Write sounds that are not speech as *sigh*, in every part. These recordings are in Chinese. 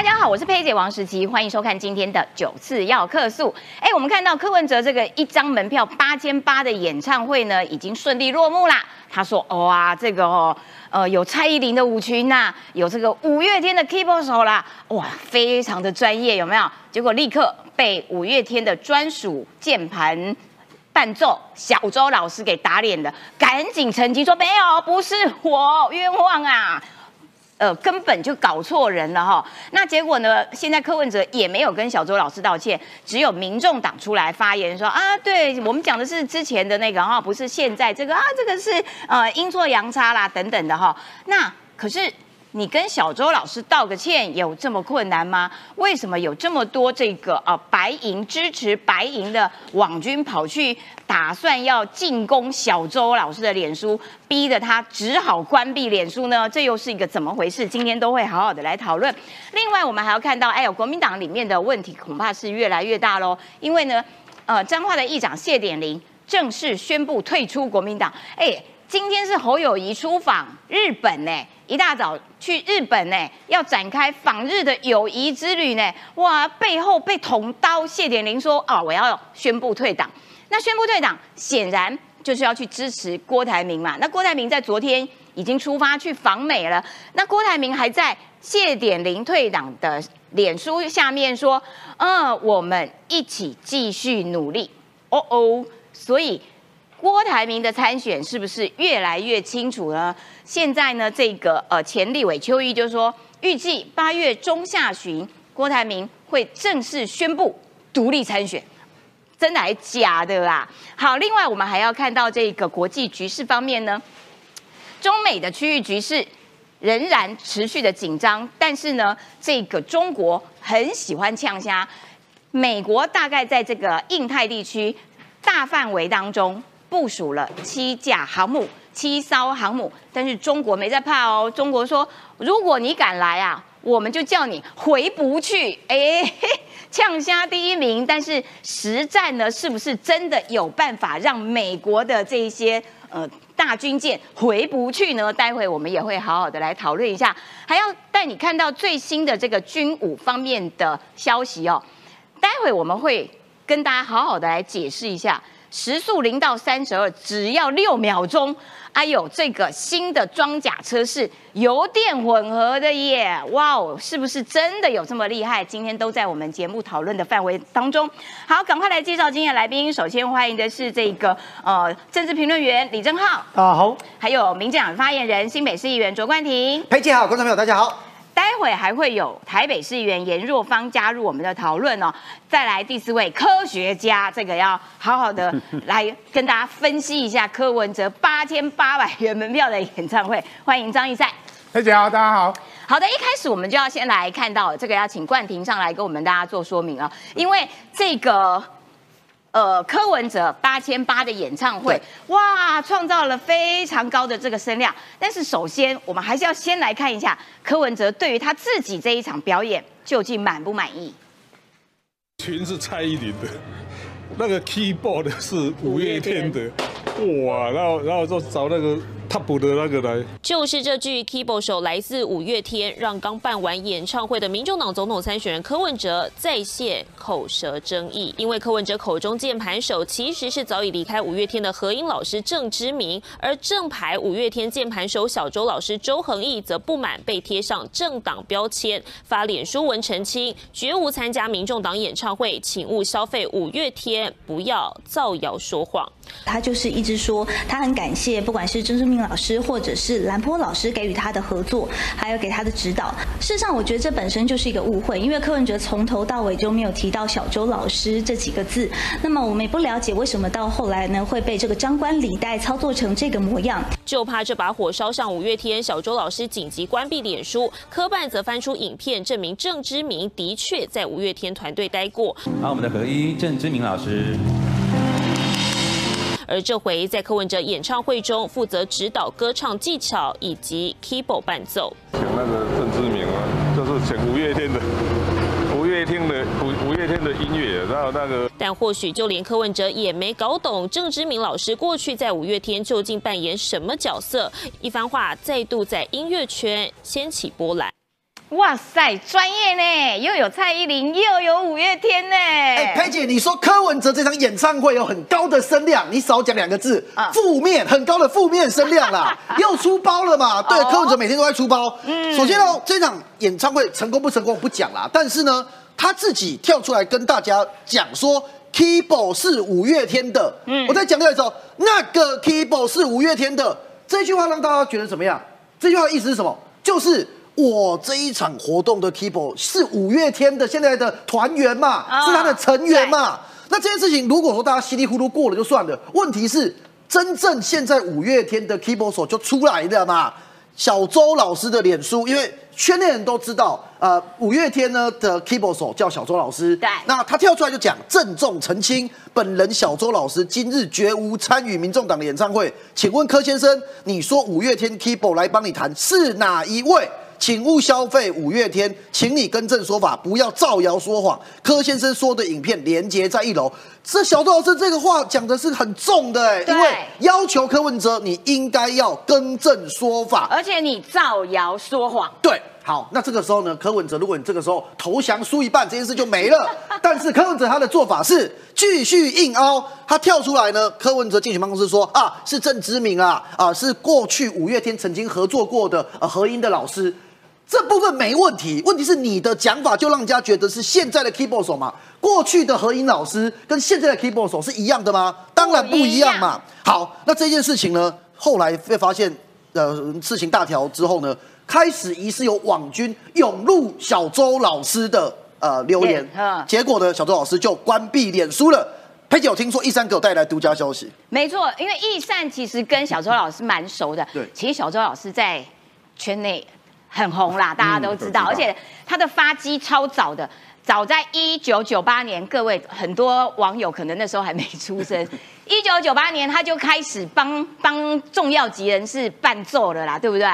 大家好，我是佩姐王时琪，欢迎收看今天的九次要客诉。哎，我们看到柯文哲这个一张门票八千八的演唱会呢，已经顺利落幕啦。他说：“哇，这个哦，呃，有蔡依林的舞群呐，有这个五月天的 keyboard 手啦，哇，非常的专业，有没有？结果立刻被五月天的专属键盘伴奏小周老师给打脸了，赶紧澄清说没有，不是我，冤枉啊！”呃，根本就搞错人了哈。那结果呢？现在柯文哲也没有跟小周老师道歉，只有民众党出来发言说啊，对我们讲的是之前的那个哈，不是现在这个啊，这个是呃阴错阳差啦等等的哈。那可是。你跟小周老师道个歉有这么困难吗？为什么有这么多这个呃白银支持白银的网军跑去打算要进攻小周老师的脸书，逼得他只好关闭脸书呢？这又是一个怎么回事？今天都会好好的来讨论。另外，我们还要看到，哎呦，国民党里面的问题恐怕是越来越大喽。因为呢，呃，彰化的议长谢点玲正式宣布退出国民党。哎，今天是侯友谊出访日本呢。一大早去日本呢，要展开访日的友谊之旅呢。哇，背后被捅刀。谢点玲说：“哦，我要宣布退党。”那宣布退党，显然就是要去支持郭台铭嘛。那郭台铭在昨天已经出发去访美了。那郭台铭还在谢点玲退党的脸书下面说：“嗯，我们一起继续努力。”哦哦，所以。郭台铭的参选是不是越来越清楚呢？现在呢，这个呃前立委邱毅就说，预计八月中下旬，郭台铭会正式宣布独立参选，真的还假的啦？好，另外我们还要看到这个国际局势方面呢，中美的区域局势仍然持续的紧张，但是呢，这个中国很喜欢呛虾，美国大概在这个印太地区大范围当中。部署了七架航母、七艘航母，但是中国没在怕哦。中国说，如果你敢来啊，我们就叫你回不去。哎，*laughs* 呛虾第一名，但是实战呢，是不是真的有办法让美国的这些呃大军舰回不去呢？待会我们也会好好的来讨论一下，还要带你看到最新的这个军武方面的消息哦。待会我们会跟大家好好的来解释一下。时速零到三十二只要六秒钟，哎呦，这个新的装甲车是油电混合的耶！哇哦，是不是真的有这么厉害？今天都在我们节目讨论的范围当中。好，赶快来介绍今天来宾。首先欢迎的是这个呃政治评论员李正浩，大家好。还有民进党发言人新北市议员卓冠廷，佩姐好，观众朋友大家好。待会还会有台北市议员严若芳加入我们的讨论哦。再来第四位科学家，这个要好好的来跟大家分析一下柯文哲八千八百元门票的演唱会。欢迎张一赛，大家好，大家好。好的，一开始我们就要先来看到这个，要请冠廷上来跟我们大家做说明啊，因为这个。呃，柯文哲八千八的演唱会，哇，创造了非常高的这个声量。但是首先，我们还是要先来看一下柯文哲对于他自己这一场表演究竟满不满意？群是蔡依林的，那个 keyboard 是五月天的，哇，然后然后就找那个。他补的那个来，就是这句 keyboard 手来自五月天，让刚办完演唱会的民众党总统参选人柯文哲再现口舌争议。因为柯文哲口中键盘手其实是早已离开五月天的何英老师郑之明，而正牌五月天键盘手小周老师周恒毅则不满被贴上政党标签，发脸书文澄清，绝无参加民众党演唱会，请勿消费五月天，不要造谣说谎。他就是一直说他很感谢，不管是郑志明。老师或者是兰坡老师给予他的合作，还有给他的指导。事实上，我觉得这本身就是一个误会，因为柯文哲从头到尾就没有提到小周老师这几个字。那么我们也不了解为什么到后来呢会被这个张冠李戴操作成这个模样。就怕这把火烧上五月天，小周老师紧急关闭脸书，科办则翻出影片证明郑之明的确在五月天团队待过。好，我们的合一郑之明老师。而这回在柯文哲演唱会中负责指导歌唱技巧以及 keyboard 伴奏，请那个郑志明啊，就是请五月天的五月天的五五月天的音乐，然后那个。但或许就连柯文哲也没搞懂郑志明老师过去在五月天究竟扮演什么角色，一番话再度在音乐圈掀起波澜。哇塞，专业呢，又有蔡依林，又有五月天呢。哎，佩姐，你说柯文哲这场演唱会有很高的声量，你少讲两个字，啊负面，很高的负面声量啦，*laughs* 又出包了嘛？对，哦柯文哲每天都在出包。嗯，首先呢，这场演唱会成功不成功我不讲啦，但是呢，他自己跳出来跟大家讲说。Keyboard 是五月天的，嗯，我再强调一次哦，那个 Keyboard 是五月天的这句话让大家觉得怎么样？这句话的意思是什么？就是我这一场活动的 Keyboard 是五月天的现在的团员嘛，啊是他的成员嘛。那这件事情如果说大家稀里糊涂过了就算了，问题是真正现在五月天的 Keyboard 手就出来了嘛。小周老师的脸书，因为圈内人都知道，呃，五月天呢的 keyboard 手叫小周老师，对那他跳出来就讲郑重澄清，本人小周老师今日绝无参与民众党的演唱会。请问柯先生，你说五月天 keyboard 来帮你弹是哪一位？请勿消费五月天，请你更正说法，不要造谣说谎。柯先生说的影片连接在一楼。这小杜老师这个话讲的是很重的、哎，因为要求柯文哲你应该要更正说法，而且你造谣说谎，对，好，那这个时候呢，柯文哲，如果你这个时候投降输一半，这件事就没了。*laughs* 但是柯文哲他的做法是继续硬凹，他跳出来呢，柯文哲竞选办公室说啊，是郑知明啊，啊是过去五月天曾经合作过的呃合音的老师。这部分没问题，问题是你的讲法就让人家觉得是现在的 keyboard 手嘛？过去的何音老师跟现在的 keyboard 手是一样的吗？当然不一样嘛。好，那这件事情呢，后来被发现，呃，事情大条之后呢，开始疑似有网军涌入小周老师的呃留言结果呢，小周老师就关闭脸书了。佩姐，我听说易山给我带来独家消息，没错，因为易善其实跟小周老师蛮熟的。对其实小周老师在圈内很红啦，大家都知道，都知道而且他的发迹超早的。早在一九九八年，各位很多网友可能那时候还没出生。*laughs* 一九九八年他就开始帮帮重要级人士伴奏了啦，对不对？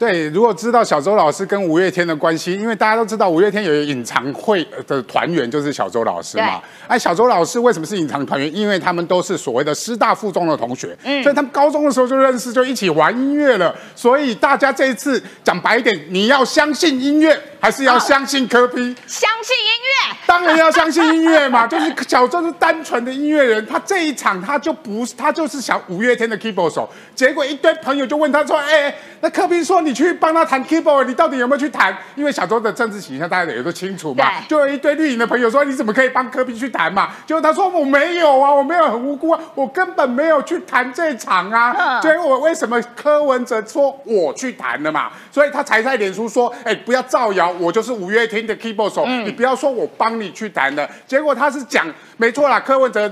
对，如果知道小周老师跟五月天的关系，因为大家都知道五月天有一个隐藏会的团员就是小周老师嘛。哎，小周老师为什么是隐藏团员？因为他们都是所谓的师大附中的同学，嗯所以他们高中的时候就认识，就一起玩音乐了。所以大家这一次讲白一点，你要相信音乐，还是要相信科批？相信音乐，当然要相信音乐嘛，就是小周是单纯的音乐人，他这一场他就不是，他就是想五月天的 keyboard 手，结果一堆朋友就问他说，哎、那科比说你去帮他弹 keyboard，你到底有没有去弹？因为小周的政治形象大家也都清楚嘛，就有一堆绿营的朋友说你怎么可以帮科比去弹嘛？结果他说我没有啊，我没有很无辜啊，我根本没有去弹这场啊，嗯所以我为什么柯文哲说我去弹了嘛？所以他才在脸书说，哎、不要造谣，我就是五月天的 keyboard 手，你不要说我帮你去弹的。结果他是讲，没错啦，柯文哲。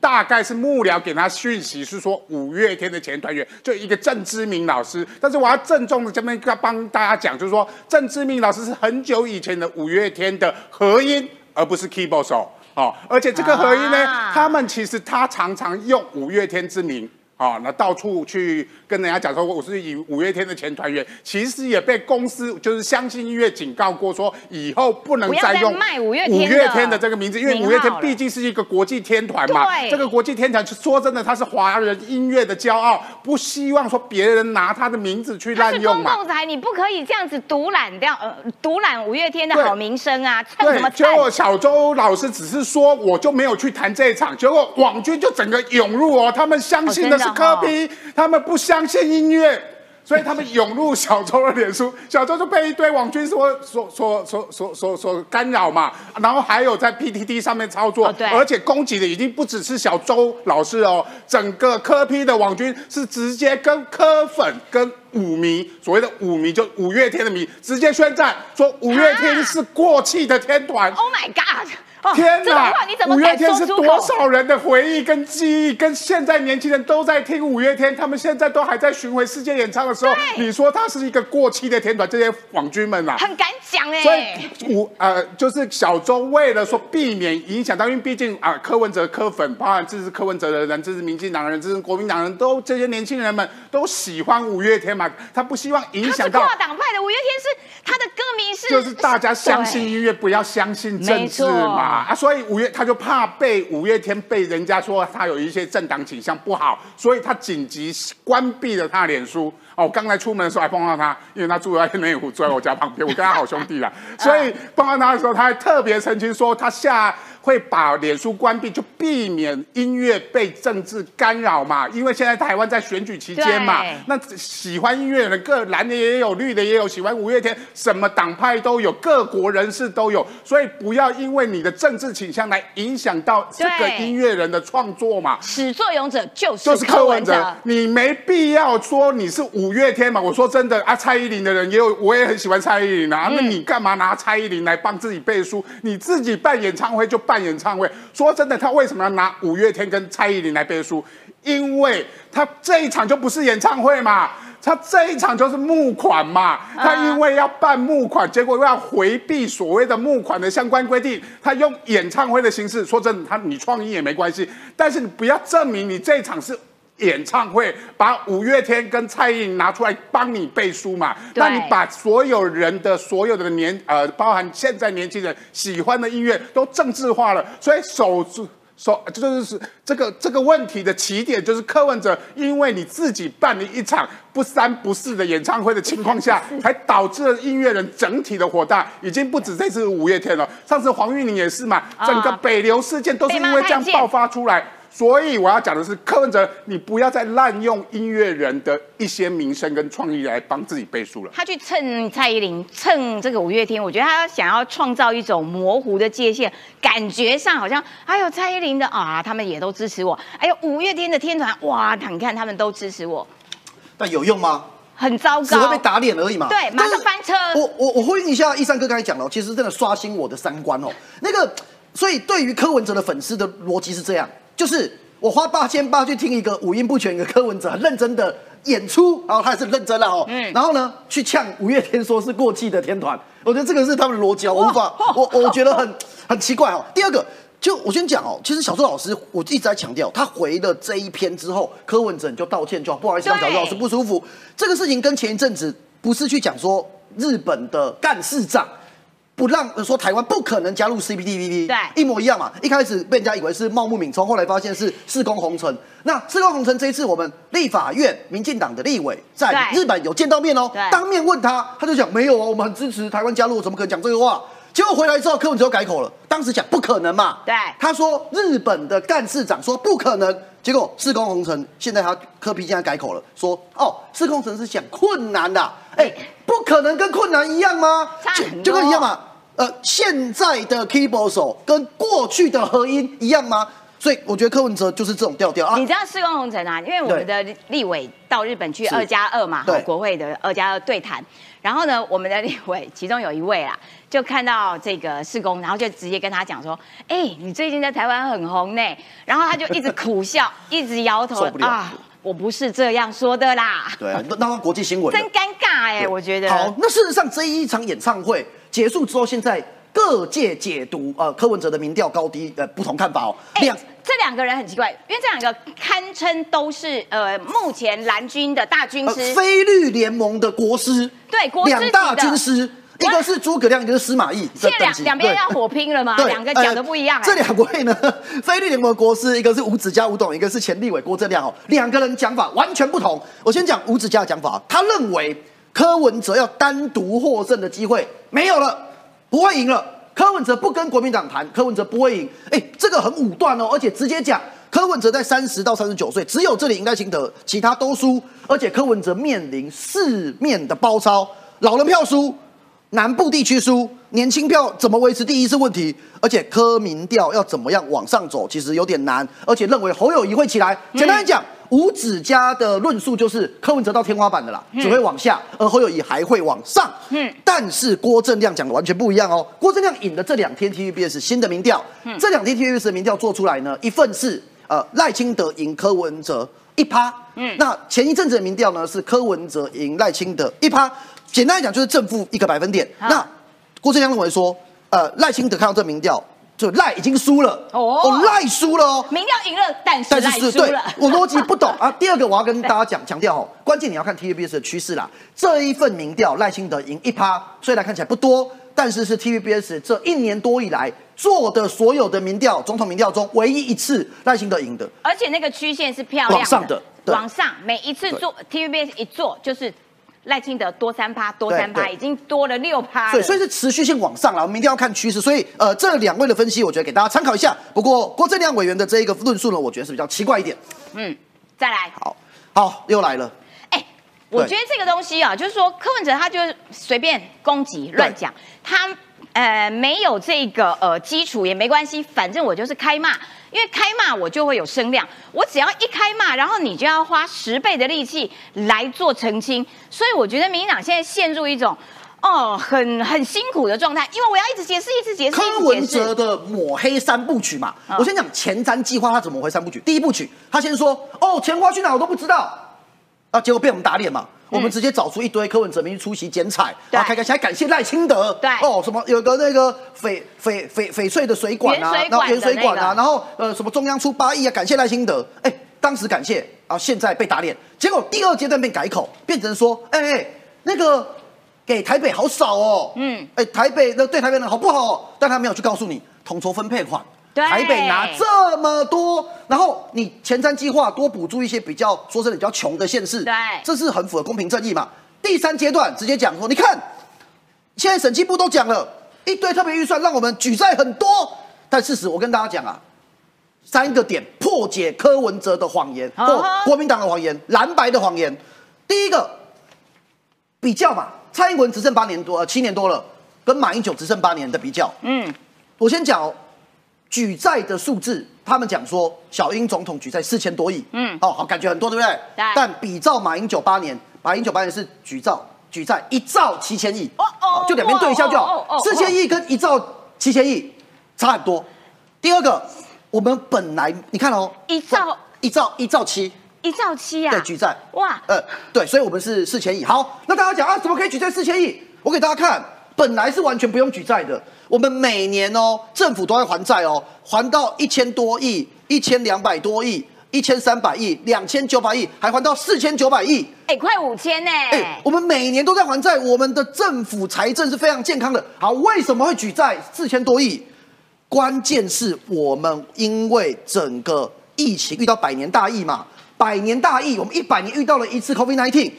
大概是幕僚给他讯息，是说五月天的前团员就一个郑志明老师，但是我要郑重的这边要帮大家讲，就是说郑志明老师是很久以前的五月天的合音，而不是 keyboard 手哦。而且这个合音呢，啊他们其实他常常用五月天之名。哦，那到处去跟人家讲说我是以五月天的前团员，其实也被公司就是相信音乐警告过，说以后不能再再用卖五月天的五月天的这个名字，因为五月天毕竟是一个国际天团嘛，对这个国际天团说真的，他是华人音乐的骄傲，不希望说别人拿他的名字去滥用嘛。公共财，你不可以这样子独揽掉呃独揽五月天的好名声啊，蹭什么对，结？果小周老师只是说我就没有去谈这一场，结果网军就整个涌入哦，他们相信的科批，他们不相信音乐。所以他们涌入小周的脸书，*laughs* 小周就被一堆网军所所所所所所所干扰嘛，然后还有在 PTT 上面操作，哦而且攻击的已经不只是小周老师哦，整个科批的网军是直接跟科粉跟五迷，所谓的五迷就五月天的迷，直接宣战说五月天是过气的天团。Oh my God！哦 *laughs* 天这种话你怎么五月天是多？少人的回忆跟记忆，跟现在年轻人都在听五月天，他们现在都还在巡回世界演唱的时候，你说他是一个过期的天团，这些网军们啊，很敢讲哎、所以五呃，就是小周为了说避免影响到，因为毕竟啊、柯文哲柯粉，包含支持柯文哲的人，支持民进党的人，支持国民党人都这些年轻人们都喜欢五月天嘛，他不希望影响到跨党派的，五月天是他的歌迷是就是大家相信音乐，不要相信政治嘛。啊，所以五月他就怕被五月天被人家说他有一些政党倾向不好，所以他紧急关闭了他的脸书。哦，我刚才出门的时候还碰到他，因为他住在内湖，住在我家旁边，我跟他好兄弟啦。*laughs* 所以碰到他的时候，他还特别澄清说，他下会把脸书关闭，就避免音乐被政治干扰嘛。因为现在台湾在选举期间嘛，那喜欢音乐的人，各蓝的也有，绿的也有，喜欢五月天，什么党派都有，各国人士都有，所以不要因为你的政治倾向来影响到这个音乐人的创作嘛。始作俑者就是就是柯文哲，，你没必要说你是五月天嘛。我说真的啊，蔡依林的人也有，我也很喜欢蔡依林啊。那你干嘛拿蔡依林来帮自己背书？你自己办演唱会就办演唱会。说真的，他为什么要拿五月天跟蔡依林来背书？因为他这一场就不是演唱会嘛。他这一场就是募款嘛，他因为要办募款，结果又要回避所谓的募款的相关规定，他用演唱会的形式。说真的，他你创意也没关系，但是你不要证明你这一场是演唱会，把五月天跟蔡依林拿出来帮你背书嘛？那你把所有人的所有的年呃，包含现在年轻人喜欢的音乐都政治化了，所以守住。说这就是这个这个问题的起点，就是柯文哲，因为你自己办了一场不三不四的演唱会的情况下，才导致了音乐人整体的火大，已经不止这次五月天了，上次黄韵玲也是嘛，整个北流事件都是因为这样爆发出来。所以我要讲的是，柯文哲，你不要再滥用音乐人的一些名声跟创意来帮自己背书了。他去蹭蔡依林，蹭这个五月天，我觉得他想要创造一种模糊的界限，感觉上好像哎呦蔡依林的啊，他们也都支持我，哎呦五月天的天团，哇，你看他们都支持我，但有用吗？很糟糕只会被。打脸而已嘛。对马上翻车我我我呼应一下，一三哥刚才讲了，其实真的刷新我的三观哦。那个，所以对于柯文哲的粉丝的逻辑是这样，就是我花八千八去听一个五音不全一个柯文哲很认真的演出，然后他也是认真了哦，嗯然后呢去呛五月天说是过气的天团，我觉得这个是他们的逻辑啊，我无法，我我觉得很很奇怪哦。第二个。就我先讲哦，其实小周老师我一直在强调，他回了这一篇之后，柯文哲你就道歉就好，不好意思让小周老师不舒服。这个事情跟前一阵子不是去讲说日本的干事长不让呃说台湾不可能加入 CPTPP，对一模一样嘛。一开始被人家以为是茂木敏充，后来发现是四宫红尘。那四宫红尘这一次我们立法院民进党的立委在日本有见到面哦，当面问他，他就讲没有啊，我们很支持台湾加入，怎么可能讲这个话？结果回来之后，柯文哲又改口了，当时讲不可能嘛，对他说日本的干事长说不可能，结果四宫红尘现在他柯皮现在改口了，说哦四宫红尘是讲困难的，哎，不可能跟困难一样吗？就跟一样嘛，呃，现在的 keyboard 手跟过去的合音一样吗？所以我觉得柯文哲就是这种调调啊你。知道四宫红尘啊？因为我们的立委到日本去二加二嘛，对国会的二加二对谈。然后呢，我们的立委其中有一位啊，就看到这个世工，然后就直接跟他讲说：“哎、你最近在台湾很红呢。”然后他就一直苦笑，*laughs* 一直摇头啊，我不是这样说的啦，对啊，那那国际新闻真尴尬哎、对。我觉得。好，那事实上这一场演唱会结束之后，现在各界解读呃柯文哲的民调高低呃不同看法哦。哎两这两个人很奇怪，因为这两个堪称都是呃目前蓝军的大军呃师，非绿联盟的国师，对国师两大军师，一个是诸葛亮，一个是司马懿的现在两两边要火拼了吗？对两个讲的不一样、这两位呢，菲律联盟的国师，一个是吴子嘉吴董，一个是前立委郭正亮哦，两个人讲法完全不同。我先讲吴子嘉的讲法，他认为柯文哲要单独获胜的机会没有了，不会赢了。柯文哲不跟国民党谈，柯文哲不会赢。哎，这个很武断哦，而且直接讲。柯文哲在三十到三十九岁，只有这里应该行得，其他都输，而且柯文哲面临四面的包抄，老人票输，南部地区输，年轻票怎么维持第一是问题，而且科民调要怎么样往上走，其实有点难，而且认为侯友谊会起来。简单来讲，吴子嘉的论述就是柯文哲到天花板的啦，只会往下，而侯友谊还会往上。嗯，但是郭正亮讲的完全不一样哦。郭正亮引的这两天 TVBS 新的民调，这两天 TVBS 的民调做出来呢，一份是呃赖清德赢柯文哲一趴，嗯，那前一阵子的民调呢是柯文哲赢赖清德一趴，简单来讲就是正负一个百分点。啊那郭正亮认为说，呃赖清德看到这民调，就赖已经输了，哦哦赖输了哦，民调赢了，但是赖输了。*laughs* 我逻辑不懂啊。第二个我要跟大家讲强调哦，关键你要看 TVBS 的趋势啦。这一份民调赖清德赢一趴，虽然看起来不多，但是是 TVBS 这一年多以来做的所有的民调，总统民调中唯一一次赖清德赢的。而且那个曲线是漂亮往上的对往上，每一次做 TVBS 一做就是赖清德多三趴，多三趴，已经多了六趴对，所以是持续性往上了。我们一定要看趋势，所以呃，这两位的分析，我觉得给大家参考一下。不过郭正亮委员的这一个论述呢，我觉得是比较奇怪一点。嗯再来，好，好，又来了。哎，我觉得这个东西啊，就是说柯文哲他就是随便攻击乱讲，他呃没有这个呃基础也没关系，反正我就是开骂，因为开骂我就会有声量，我只要一开骂，然后你就要花十倍的力气来做澄清，所以我觉得民进党现在陷入一种。哦，很很辛苦的状态，因为我要一直解释，一直解释，柯文。哲的抹黑三部曲嘛，嗯我先讲前瞻计划他怎么回三部曲。第一部曲，他先说哦，钱花去哪我都不知道，啊，结果被我们打脸嘛。我们直接找出一堆柯文哲明去出席剪彩，嗯对然后开开心，还感谢赖清德，对。哦，什么有个那个翡翡翡翡翠的水管啊，然后原管的那个水管啊，然后呃什么中央出八亿啊，感谢赖清德，哎，当时感谢，然后现在被打脸，结果第二阶段变改口，变成说，哎哎，那个给台北好少哦，嗯，哎，台北那对台北人好不好、哦？但他没有去告诉你统筹分配款，对台北拿这么多，然后你前瞻计划多补助一些比较说真的比较穷的县市，对。这是很符合公平正义嘛。第三阶段直接讲说，你看现在审计部都讲了一堆特别预算，让我们举债很多，但事实我跟大家讲啊，三个点破解柯文哲的谎言或国民党的谎言、蓝白的谎言。第一个比较嘛，蔡英文执政八年多，呃七年多了，跟马英九执政八年的比较，嗯，我先讲哦，举债的数字，他们讲说小英总统举债四千多亿，嗯。哦，好，感觉很多，对不对？对。但比照马英九八年，马英九八年是举兆举债一兆七千亿，哦哦就两边对一下就好。四千亿跟一兆七千亿。差很多。第二个，我们本来你看哦，一兆。一兆一兆七，一兆七啊，对，举债，哇，呃，对，所以我们是四千亿。好，那大家讲啊，怎么可以举债四千亿？我给大家看，本来是完全不用举债的。我们每年哦，政府都在还债哦，还到一千多亿、一千两百多亿、一千三百亿、两千九百亿，还还到四千九百亿。哎，快五千呢，哎，我们每年都在还债，我们的政府财政是非常健康的。好，为什么会举债四千多亿？关键是我们因为整个疫情遇到百年大疫嘛，百年大疫，我们一百年遇到了一次 COVID-19，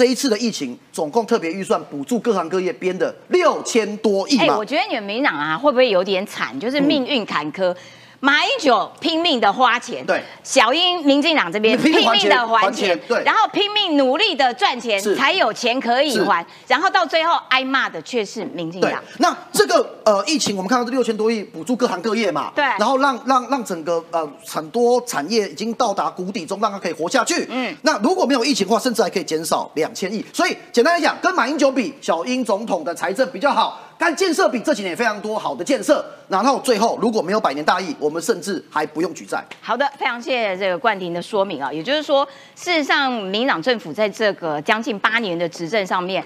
这一次的疫情总共特别预算补助各行各业编的六千多亿哎、我。觉得你们民党啊，会不会有点惨？就是命运坎坷。马英九拼命的花钱，对。小英民进党这边拼命的还还钱对。然后拼命努力的赚钱，才有钱可以还，然后到最后挨骂的却是民进党。，那这个呃疫情，我们看到这六千多亿补助各行各业嘛，对。然后让让让整个呃很多产业已经到达谷底中，让它可以活下去。嗯嗯，那如果没有疫情的话，甚至还可以减少两千亿。所以简单来讲，跟马英九比，小英总统的财政比较好，但建设比这几年也非常多好的建设。然后最后如果没有百年大疫，我们甚至还不用举债。好的，非常谢谢这个冠廷的说明啊。也就是说，事实上，民党政府在这个将近八年的执政上面，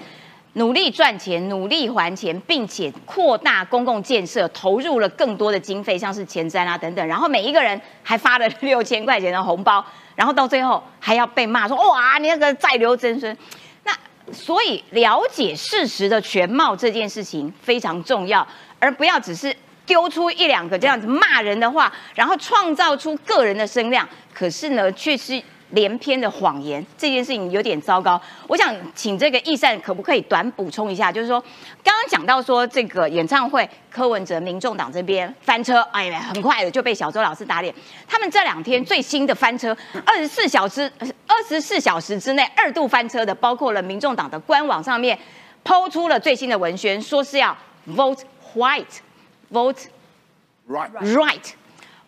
努力赚钱、努力还钱，并且扩大公共建设，投入了更多的经费，像是前瞻啊等等。然后每一个人还发了 *laughs* 六千块钱的红包，然后到最后还要被骂说：“哇，你那个再留真孙。”所以了解事实的全貌这件事情非常重要，而不要只是丢出一两个这样子骂人的话，然后创造出个人的声量，可是呢却是连篇的谎言，这件事情有点糟糕。我想请这个易善可不可以短补充一下，就是说刚刚讲到说这个演唱会，柯文哲、民众党这边翻车，哎呀，很快的就被小周老师打脸。他们这两天最新的翻车，二十四小时二十四小时之内二度翻车的，包括了民众党的官网上面抛出了最新的文宣，说是要 vote white，vote Right，right。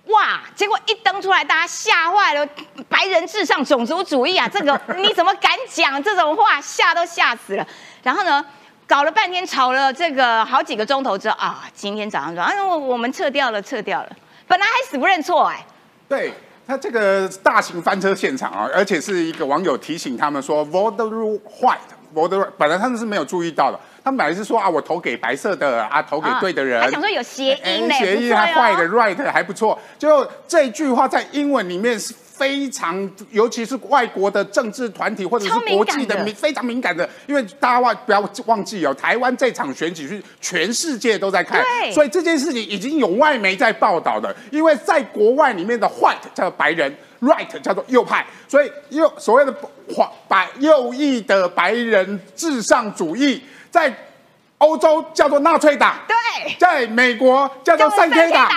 哇！结果一登出来，大家吓坏了，白人至上、种族主义啊！这个 *laughs* 你怎么敢讲这种话？吓都吓死了。然后呢，搞了半天，吵了这个好几个钟头之后啊，今天早上说啊，我我们撤掉了，撤掉了。本来还死不认错哎、对他这个大型翻车现场啊，而且是一个网友提醒他们说 vote white，vote 本来他们是没有注意到的，他们本来是说啊，我投给白色的啊，投给对的人，他想说有谐音嘞，哎协议不错哟。还坏的 right 还不错，就这句话在英文里面是非常，尤其是外国的政治团体或者是国际的敏非常敏感的，因为大家忘不要忘记哦，台湾这场选举是全世界都在看，对所以这件事情已经有外媒在报道的，因为在国外里面的 white 叫白人。Right 叫做右派，所以右所谓的黄白右翼的白人至上主义，在欧洲叫做纳粹党，对在美国叫做三 K 党。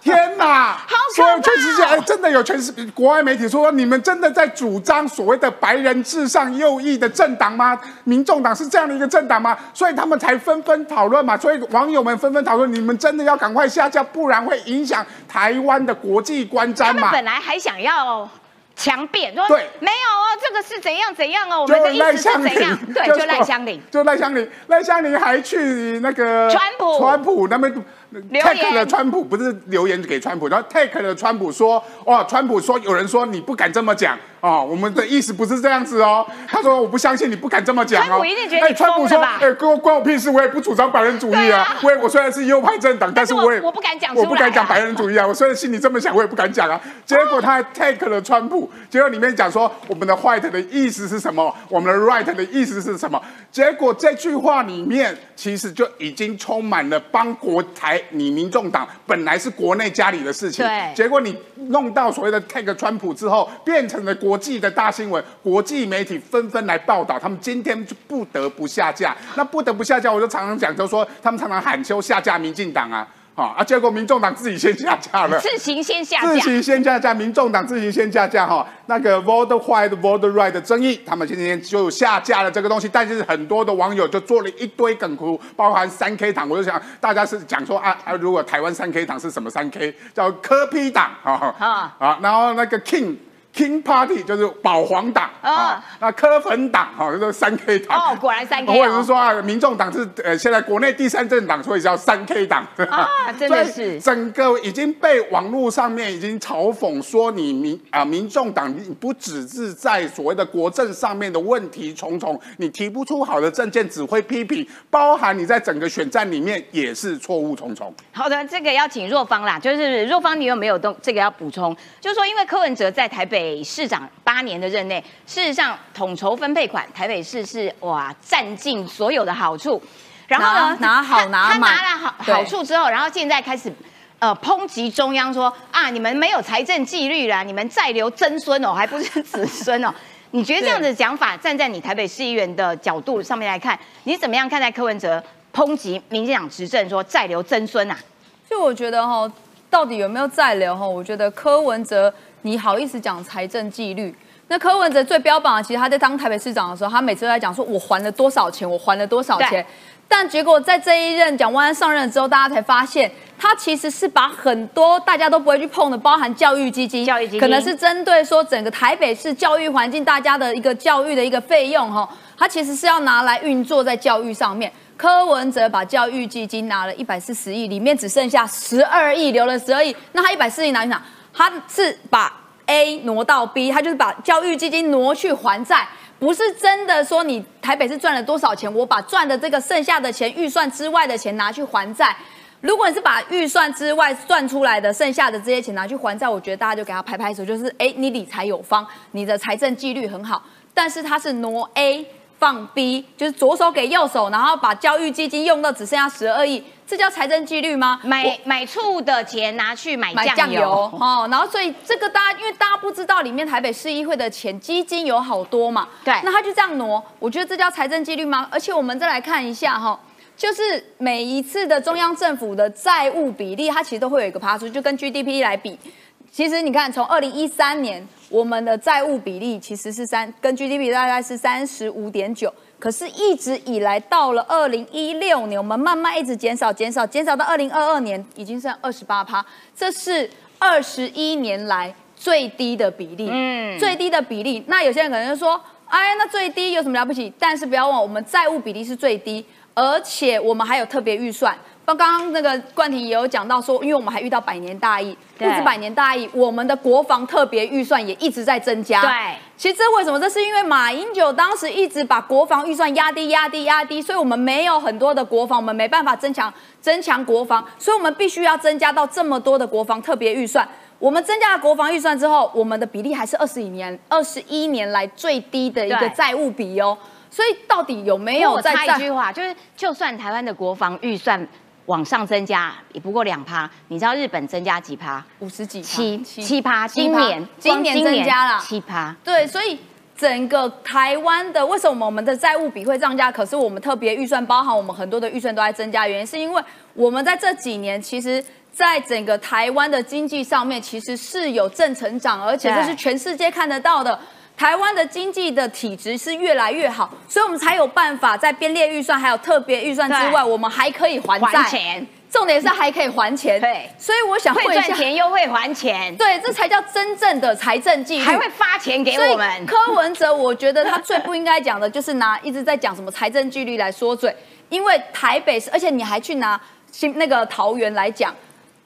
天哪！*laughs* 好所有全世界哎，真的有全世国外媒体说，你们真的在主张所谓的白人至上右翼的政党吗？民众党是这样的一个政党吗？所以他们才纷纷讨论嘛。所以网友们纷纷讨论，你们真的要赶快下架，不然会影响台湾的国际观瞻嘛。他们本来还想要强辩，说对没有哦，这个是怎样怎样哦，我们的意思是怎样？林，*laughs* 对，就赖香林。就赖香林，赖香林还去那个川普川普那边留 take 言了川普，不是留言给川普，然后 take 了川普说，哦，川普说有人说你不敢这么讲哦，我们的意思不是这样子哦。他说我不相信你不敢这么讲哦。川普一定觉得哎，你川普说，哎，关我关我屁事，我也不主张白人主义啊。我也我虽然是右派政党，但是我我也我不敢讲啊我不敢讲白人主义啊。我虽然心里这么想，我也不敢讲啊。结果他还 take 了川普，结果里面讲说我们的 white 的意思是什么，我们的 right 的意思是什么。结果这句话里面其实就已经充满了帮国台你民众党本来是国内家里的事情，对结果你弄到所谓的 take 川普之后，变成了国际的大新闻，国际媒体纷纷来报道，他们今天就不得不下架。那不得不下架，我就常常讲，就说他们常常喊求下架民进党啊，好啊，结果民众党自己先下架了。自行先下架，自行先下架，民众党自行先下架哈。那个 vote white vote right 的争议，他们今天就下架了这个东西，但是很多的网友就做了一堆梗图，包含三 K 党，我就想大家是讲说啊啊，如果台湾三 K 党是什么三 K，叫科批党啊啊啊，然后那个 King。King Party 就是保皇党啊啊，那科粉党哈就是三 K 党哦果然三 K，哦或者是说啊，民众党是呃现在国内第三政党，所以叫三 K 党啊 *laughs* 真的是整个已经被网络上面已经嘲讽说你民啊、民众党你不只是在所谓的国政上面的问题重重，你提不出好的政见，只会批评，包含你在整个选战里面也是错误重重。好的，这个要请若芳啦，就是若芳，你有没有动这个要补充？就是说，因为柯文哲在台北市长八年的任内，事实上统筹分配款，台北市是哇占尽所有的好处，然后呢拿拿好他他拿满拿了好对好处之后，然后现在开始。呃，抨击中央说啊，你们没有财政纪律啦，你们再留曾孙哦，还不是子孙哦。*laughs* 你觉得这样的讲法，站在你台北市议员的角度上面来看，你怎么样看待柯文哲抨击民进党执政说再留曾孙啊？就我觉得哈，到底有没有再留哈？我觉得柯文哲，你好意思讲财政纪律？那柯文哲最标榜的，其实他在当台北市长的时候，他每次都在讲说，我还了多少钱，我还了多少钱。但结果在这一任蒋万安上任之后，大家才发现，他其实是把很多大家都不会去碰的，包含教育基金，教育基金可能是针对说整个台北市教育环境，大家的一个教育的一个费用哈，他其实是要拿来运作在教育上面。柯文哲把教育基金拿了一百四十亿，里面只剩下十二亿，留了十二亿。那他一百四十亿拿去哪？他是把 A 挪到 B，他就是把教育基金挪去还债，不是真的说你台北市赚了多少钱，我把赚的这个剩下的钱预算之外的钱拿去还债。如果你是把预算之外算出来的剩下的这些钱拿去还债，我觉得大家就给他拍拍手，就是哎，你理财有方，你的财政纪律很好。但是他是挪 A 放 B，就是左手给右手，然后把教育基金用到只剩下十二亿，这叫财政纪律吗？买买醋的钱拿去买买酱油，哦，然后所以这个大家因为大家不知道里面台北市议会的钱基金有好多嘛，对那他就这样挪，我觉得这叫财政纪律吗？而且我们再来看一下哈。就是每一次的中央政府的债务比例，它其实都会有一个爬数，就跟 GDP 来比。其实你看，从二零一三年，我们的债务比例其实是三，跟 GDP 大概是三十五点九。可是，一直以来到了二零一六年，我们慢慢一直减少、减少、减少到二零二二年，已经剩二十八趴，这是二十一年来最低的比例。嗯最低的比例。那有些人可能就说，哎，那最低有什么了不起？但是不要忘，我们债务比例是最低，而且我们还有特别预算。刚刚那个冠廷也有讲到说，因为我们还遇到百年大疫，不止百年大疫，我们的国防特别预算也一直在增加。对，其实这为什么？这是因为马英九当时一直把国防预算压低、压低、压低，所以我们没有很多的国防，我们没办法增强增强国防，所以我们必须要增加到这么多的国防特别预算。我们增加了国防预算之后，我们的比例还是二十一年二十一年来最低的一个对债务比哦。所以到底有没没有在？我插一句话，就是就算台湾的国防预算往上增加，也不过两趴。你知道日本增加几趴？五十几趴七七趴，今年今年增加了七趴。对，所以整个台湾的为什么我们的债务比会涨价？可是我们特别预算包含我们很多的预算都在增加，原因是因为我们在这几年其实。在整个台湾的经济上面，其实是有正成长，而且这是全世界看得到的。台湾的经济的体质是越来越好，所以我们才有办法在编列预算还有特别预算之外，我们还可以还债。还钱，重点是还可以还钱。对所以我想会赚，钱又会还钱，对，这才叫真正的财政纪律。还会发钱给我们。柯文哲，我觉得他最不应该讲的就是拿一直在讲什么财政纪律来说嘴，因为台北市，而且你还去拿新那个桃园来讲。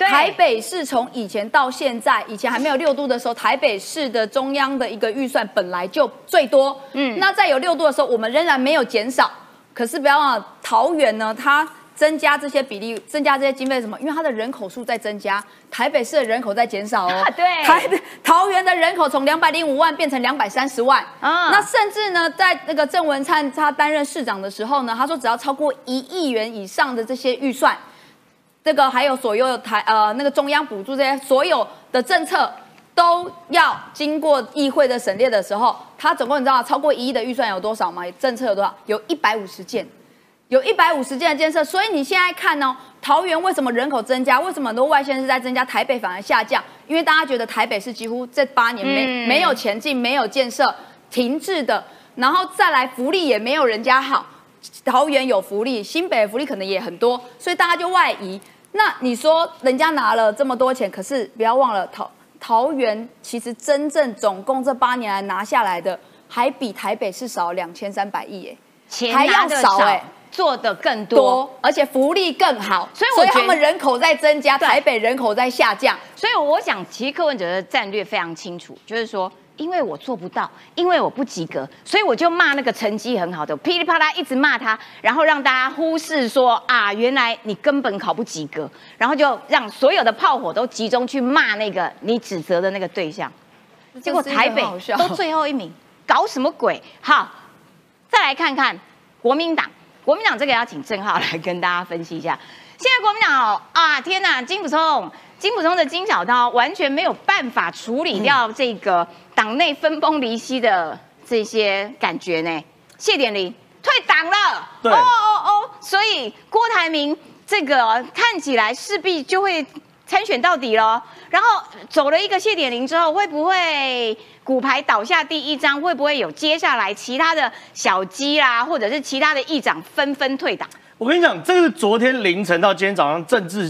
对台北市从以前到现在，以前还没有六度的时候，台北市的中央的一个预算本来就最多。嗯嗯，那在有六度的时候，我们仍然没有减少。可是不要忘了，桃园呢，它增加这些比例，增加这些经费是什么？因为它的人口数在增加，台北市的人口在减少哦。*laughs* 对台北桃园的人口从两百零五万变成两百三十万。啊那甚至呢，在那个郑文灿他担任市长的时候呢，他说只要超过一亿元以上的这些预算，这个还有所有台呃那个中央补助这些所有的政策。都要经过议会的审列的时候，它总共你知道超过一亿的预算有多少吗？政策有多少？有一百五十件，有一百五十件的建设。所以你现在看哦，桃园为什么人口增加？为什么很多外县市在增加，台北反而下降？因为大家觉得台北是几乎这八年没、嗯没有前进，没有建设，停滞的，然后再来福利也没有人家好。桃园有福利，新北的福利可能也很多，所以大家就外移。那你说人家拿了这么多钱，可是不要忘了桃桃园其实真正总共这八年来拿下来的，还比台北市少两千三百亿耶，钱还要少少哎做的更多。多，而且福利更好，所以我觉得他们人口在增加，台北人口在下降。所以我想，其实柯文哲的战略非常清楚，就是说，因为我做不到，因为我不及格，所以我就骂那个成绩很好的，噼里啪啦一直骂他，然后让大家忽视说啊，原来你根本考不及格，然后就让所有的炮火都集中去骂那个你指责的那个对象，结果台北都最后一名，搞什么鬼？好，再来看看国民党，国民党这个要请郑浩来跟大家分析一下。现在国民党哦啊，天哪，金普聪，金普聪的金小刀完全没有办法处理掉这个党内分崩离析的这些感觉呢。谢点玲退党了，对哦哦哦，所以郭台铭这个看起来势必就会参选到底了。然后走了一个谢点玲之后，会不会骨牌倒下第一张？会不会有接下来其他的小鸡啦，或者是其他的议长纷纷退党？我跟你讲，这个是昨天凌晨到今天早上政治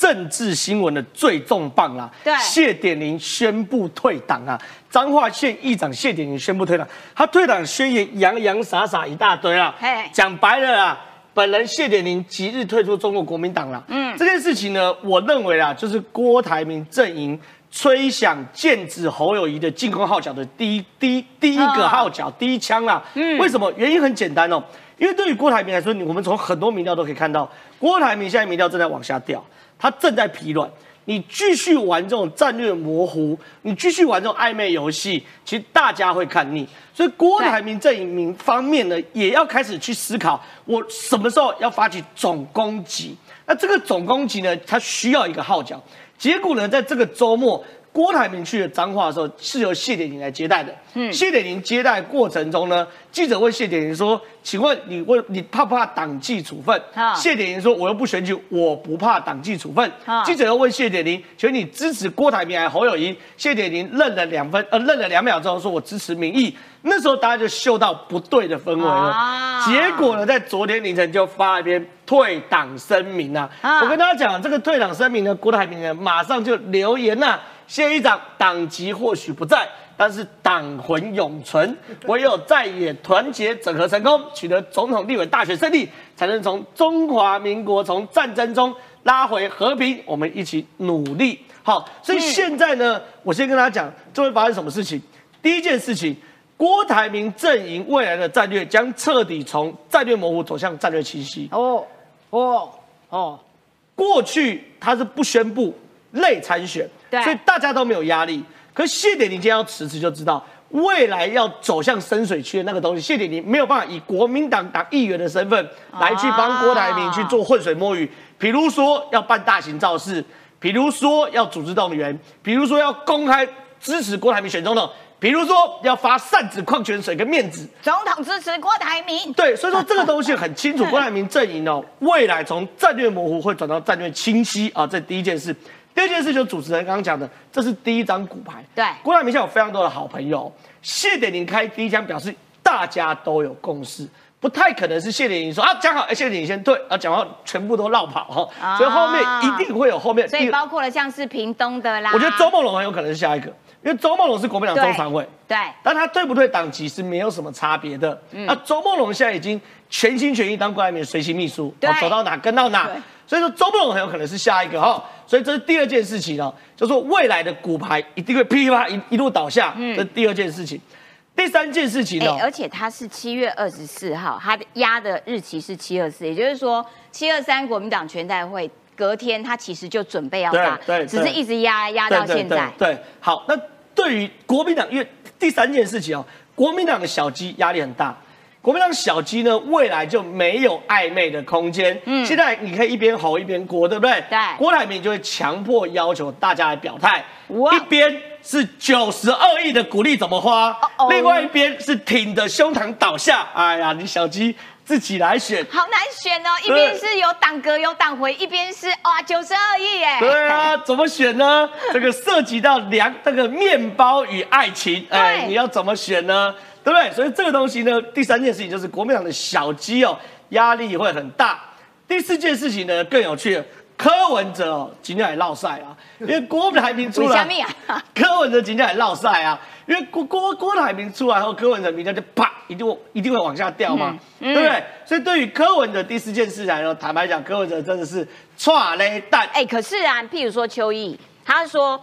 政治新闻的最重磅啦。对谢点玲宣布退党啊，彰化县议长谢点玲宣布退党，他退党宣言洋洋洒洒一大堆啊嘿。讲白了啊，本人谢点玲即日退出中国国民党了。嗯嗯，这件事情呢，我认为啊，就是郭台铭阵营。吹响剑指侯友谊的进攻号角的第一第一第一个号角、第一枪啊！嗯为什么？原因很简单哦，因为对于郭台铭来说，你我们从很多民调都可以看到，郭台铭现在民调正在往下掉，他正在疲软。你继续玩这种战略模糊，你继续玩这种暧昧游戏，其实大家会看腻。所以郭台铭这一名方面呢，也要开始去思考，我什么时候要发起总攻击？那这个总攻击呢，它需要一个号角。结果呢，在这个周末，郭台铭去了彰化的时候，是由谢点玲来接待的。嗯，谢点玲接待过程中呢，记者问谢点玲说：“请问你问你怕不怕党纪处分？”啊谢点玲说：“我又不选举，我不怕党纪处分。啊记者又问谢点玲：“请问你支持郭台铭还是侯友谊？”谢点玲愣了两分，呃，愣了两秒之后说：“我支持民意。”那时候大家就嗅到不对的氛围了。啊结果呢，在昨天凌晨就发了一篇退党声明啊。啊我跟大家讲，这个退党声明呢，郭台铭呢马上就留言呐、谢议长，党籍或许不在。但是党魂永存，唯有在野团结整合成功，取得总统、立委大选胜利，才能从中华民国从战争中拉回和平。我们一起努力。好，所以现在呢，我先跟大家讲，这会发生什么事情。第一件事情，郭台铭阵营未来的战略将彻底从战略模糊走向战略清晰。哦哦哦，过去他是不宣布类参选，对所以大家都没有压力。可是谢点玲今天要辞职，就知道未来要走向深水区的那个东西，谢点玲没有办法以国民党党议员的身份来去帮郭台铭去做浑水摸鱼，比如说要办大型造势，比如说要组织动员，比如说要公开支持郭台铭选总统，比如说要发扇子、矿泉水跟面子。总统支持郭台铭。对，所以说这个东西很清楚，*laughs* 郭台铭阵营哦，未来从战略模糊会转到战略清晰啊，这第一件事。第二件事就是主持人刚刚讲的，这是第一张骨牌。对，郭台铭现在有非常多的好朋友，谢点玲开第一枪，表示大家都有共识，不太可能是谢点玲说啊讲好，哎谢点玲先退，啊讲完全部都绕跑哈，所以后面一定会有后面。所以包括了像是屏东的啦，我觉得周梦龙很有可能是下一个，因为周梦龙是国民党中常委，对，但他退不退党籍是没有什么差别的。那周梦龙现在已经全心全意当郭台铭随行秘书，对，走到哪跟到哪。所以说周梦龙很有可能是下一个哈，所以这是第二件事情哦，就说未来的股牌一定会噼里啪啦一一路倒下，嗯这是第二件事情。第三件事情呢，而且它是七月二十四号，它的压的日期是七二四，也就是说七二三国民党全代会隔天，它其实就准备要发，对，只是一直压压到现在。对，好，那对于国民党，因为第三件事情哦，国民党的小鸡压力很大。国民党小鸡呢，未来就没有暧昧的空间。嗯，现在你可以一边吼一边郭，对不对？对。郭台铭就会强迫要求大家来表态。哇！一边是九十二亿的鼓励怎么花，另外一边是挺着胸膛倒下。哎呀，你小鸡自己来选，好难选哦。一边是有党格有党回，一边是哇九十二亿耶。对啊，怎么选呢？这个涉及到两这个面包与爱情，哎，你要怎么选呢？对不对？所以这个东西呢，第三件事情就是国民党的小鸡哦，压力会很大。第四件事情呢，更有趣，柯文哲哦，今天还闹赛啊，因为郭台铭出来，*laughs* 柯文哲今天还闹赛啊，因为郭郭郭台铭出来后，柯文哲名单就啪，一定一定会往下掉嘛，对不对？所以对于柯文哲第四件事来说，坦白讲，柯文哲真的是错嘞蛋。哎，可是啊，譬如说邱毅，他说。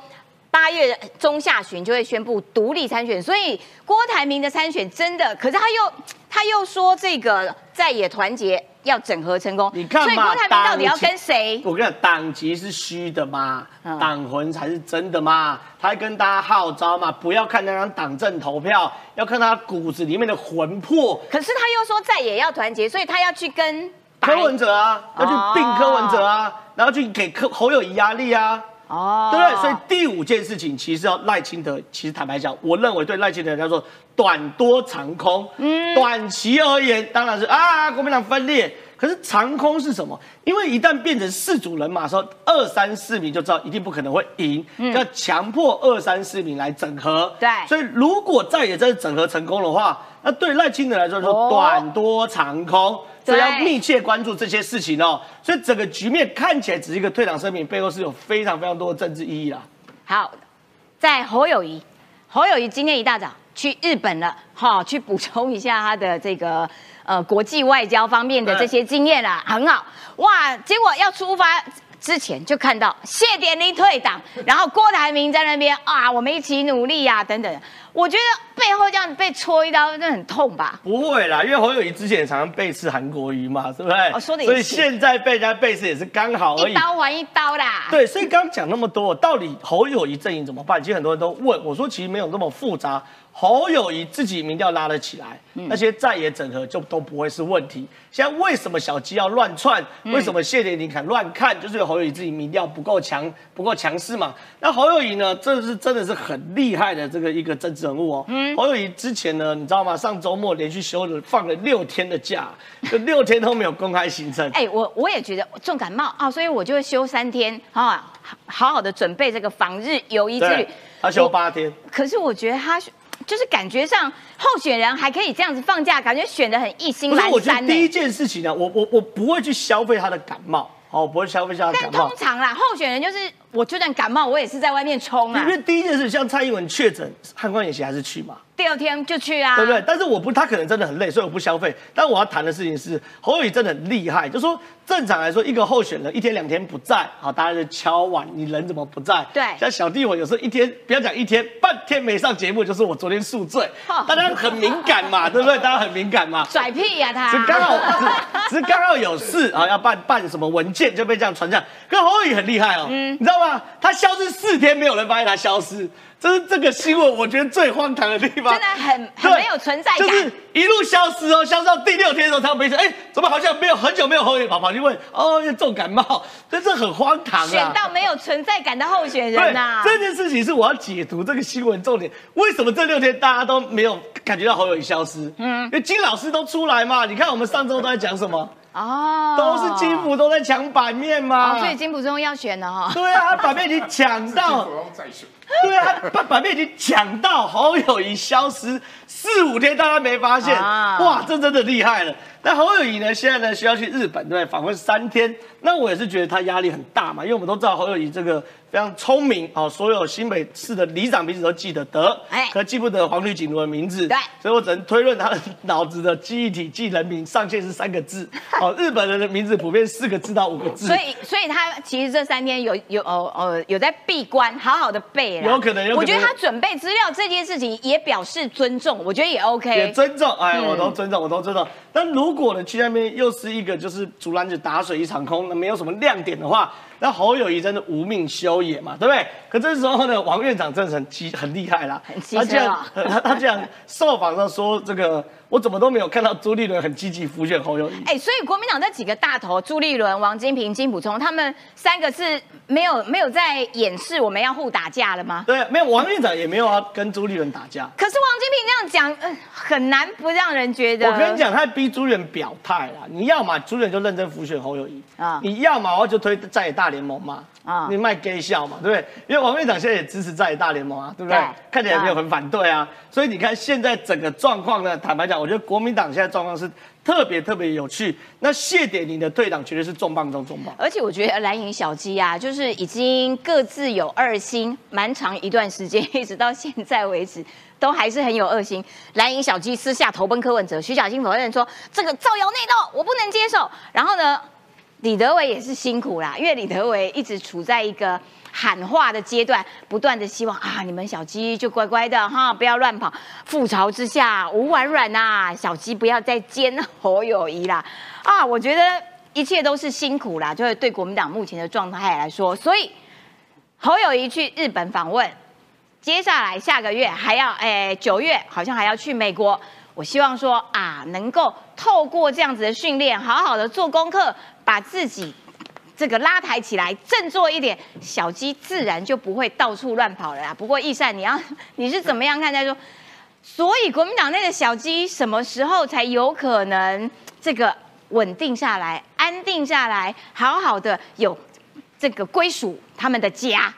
八月中下旬就会宣布独立参选，所以郭台铭的参选真的，可是他又他又说这个在野团结要整合成功，你看嘛，所以郭台铭到底要跟谁？我跟你讲，党籍是虚的嘛，党魂才是真的嘛。他还跟大家号召嘛，不要看那张党政投票，要看他骨子里面的魂魄。可是他又说在野要团结，所以他要去跟柯文哲啊，要去并柯文哲啊，然后去给柯侯友谊压力啊。哦，对不对？所以第五件事情，其实要赖清德。其实坦白讲，我认为对赖清德来说短多长空。嗯，短期而言，当然是啊，国民党分裂。可是长空是什么？因为一旦变成四组人马的时候，二三四名就知道一定不可能会赢，要强迫二三四名来整合。对，所以如果再也真的整合成功的话，那对赖清德来说，说短多长空。所以要密切关注这些事情哦。所以整个局面看起来只是一个退党声明，背后是有非常非常多的政治意义啦。好，在侯友谊，侯友谊今天一大早去日本了，哈，去补充一下他的这个呃国际外交方面的这些经验啦，很好哇。结果要出发之前就看到谢点玲退党，然后郭台铭在那边啊，我们一起努力呀，等等。我觉得背后这样被戳一刀，真的很痛吧？不会啦，因为侯友谊之前也常常背刺韩国瑜嘛，是不是？哦，说的也所以现在被人家背刺也是刚好而已。一刀还一刀啦。对，所以刚刚讲那么多，到底侯友谊阵营怎么办？其实很多人都问我说，其实没有那么复杂。侯友谊自己民调拉得起来，那些在野整合就都不会是问题。现在为什么小鸡要乱窜？为什么谢点玲敢乱看？就是侯友谊自己民调不够强，不够强势嘛。那侯友谊呢？这是真的是很厉害的这个一个政治人物哦。侯友谊之前呢，你知道吗？上周末连续休了放了六天的假，就六天都没有公开行程。哎，我我也觉得重感冒啊，所以我就休三天啊，好好的准备这个访日游医之旅。他休八天，可是我觉得他。就是感觉上候选人还可以这样子放假，感觉选的很一心不是。我觉得第一件事情呢，我我我不会去消费他的感冒，哦，不会消费他的感冒。但通常啦，候选人就是我就算感冒，我也是在外面冲啊。因为第一件事，像蔡英文确诊，汉光演习还是去嘛，第二天就去啊，对不对？但是我不，他可能真的很累，所以我不消费。但我要谈的事情是，侯友宜真的很厉害，就说正常来说，一个候选人一天两天不在，好，大家就敲碗，你人怎么不在？对像小弟我有时候一天，不要讲一天，半天没上节目，就是我昨天宿醉 *laughs* 哦，大家很敏感嘛，*laughs* 对不对？大家很敏感嘛。甩屁呀、他，只刚好只只是刚好有事啊，要办办什么文件就被这样传上。可侯友宜很厉害哦，嗯你知道吗？他消失四天，没有人发现他消失，这是这个新闻我觉得最荒唐的地方。真的很很对没有存在感。就是一路消失哦，消失到第六天的时候，他们没说，哎，怎么好像没有很久没有侯友宜跑跑去问，哦，又重感冒，这是很荒唐啊。选到没有存在感的候选人呐、对，这件事情是我要解读这个新闻重点。为什么这六天大家都没有感觉到侯友宜消失？嗯，因为金老师都出来嘛。你看我们上周都在讲什么？哦，都是金普都在抢版面嘛。哦，所以金普中要选了哈。对啊，版面已经抢到。*laughs* *laughs* 对啊，版版面已经抢到侯友谊消失四五天，大家没发现，啊哇，这真的厉害了。那侯友谊呢，现在呢需要去日本，对？访问三天。那我也是觉得他压力很大嘛，因为我们都知道侯友谊这个非常聪明哦，所有新北市的里长名字都记得得，哎可记不得黄绿锦如的名字，对所以我只能推论他的脑子的记忆体记人名上限是三个字，哦，日本人的名字普遍四个字到五个字，所以，所以他其实这三天有有呃呃有在闭关，好好的背啦。有可能有可能我觉得他准备资料这件事情也表示尊重，我觉得也 OK。也尊重，哎，嗯我都尊重，我都尊重。但如果呢，去那边又是一个就是竹篮子打水一场空，那没有什么亮点的话，那侯友谊真的无命休也嘛，对不对？可这时候呢，王院长真的很机很厉害啦，很机他这样他他这样受访上说这个，我怎么都没有看到朱立伦很积极扶选侯友谊。哎、所以国民党这几个大头，朱立伦、王金平、金溥聪，他们三个是没有没有在掩饰我们要互打架了吗？对，没有王院长也没有要跟朱立伦打架。可是王金平这样讲，呃，很难不让人觉得。我跟你，讲，他逼朱元表态啦，你要嘛朱元就认真扶选侯友谊啊啊，你要嘛我就推在野大联盟嘛啊啊，你卖 gay 笑嘛，对不对？因为王院长现在也支持在野大联盟啊，对不对对？看起来也没有很反对啊，所以你看现在整个状况呢，坦白讲，我觉得国民党现在状况是特别特别有趣。那谢点宁的退党绝对是重磅中重磅。而且我觉得蓝营小鸡啊，就是已经各自有二心，蛮长一段时间，*laughs* 一直到现在为止。都还是很有二心。蓝营小鸡私下投奔柯文哲，徐小新否认说这个造谣内斗我不能接受。然后呢，李德伟也是辛苦啦，因为李德伟一直处在一个喊话的阶段，不断的希望啊，你们小鸡就乖乖的哈，不要乱跑。覆巢之下无完卵呐、小鸡不要再奸侯友谊啦啊！我觉得一切都是辛苦啦，就是对国民党目前的状态来说，所以侯友谊去日本访问，接下来下个月还要，哎，九月好像还要去美国。我希望说啊，能够透过这样子的训练，好好的做功课，把自己这个拉抬起来，振作一点，小鸡自然就不会到处乱跑了啦。不过易善，你要 *laughs* 你是怎么样看待说？所以国民党内的小鸡什么时候才有可能这个稳定下来、安定下来，好好的有这个归属他们的家？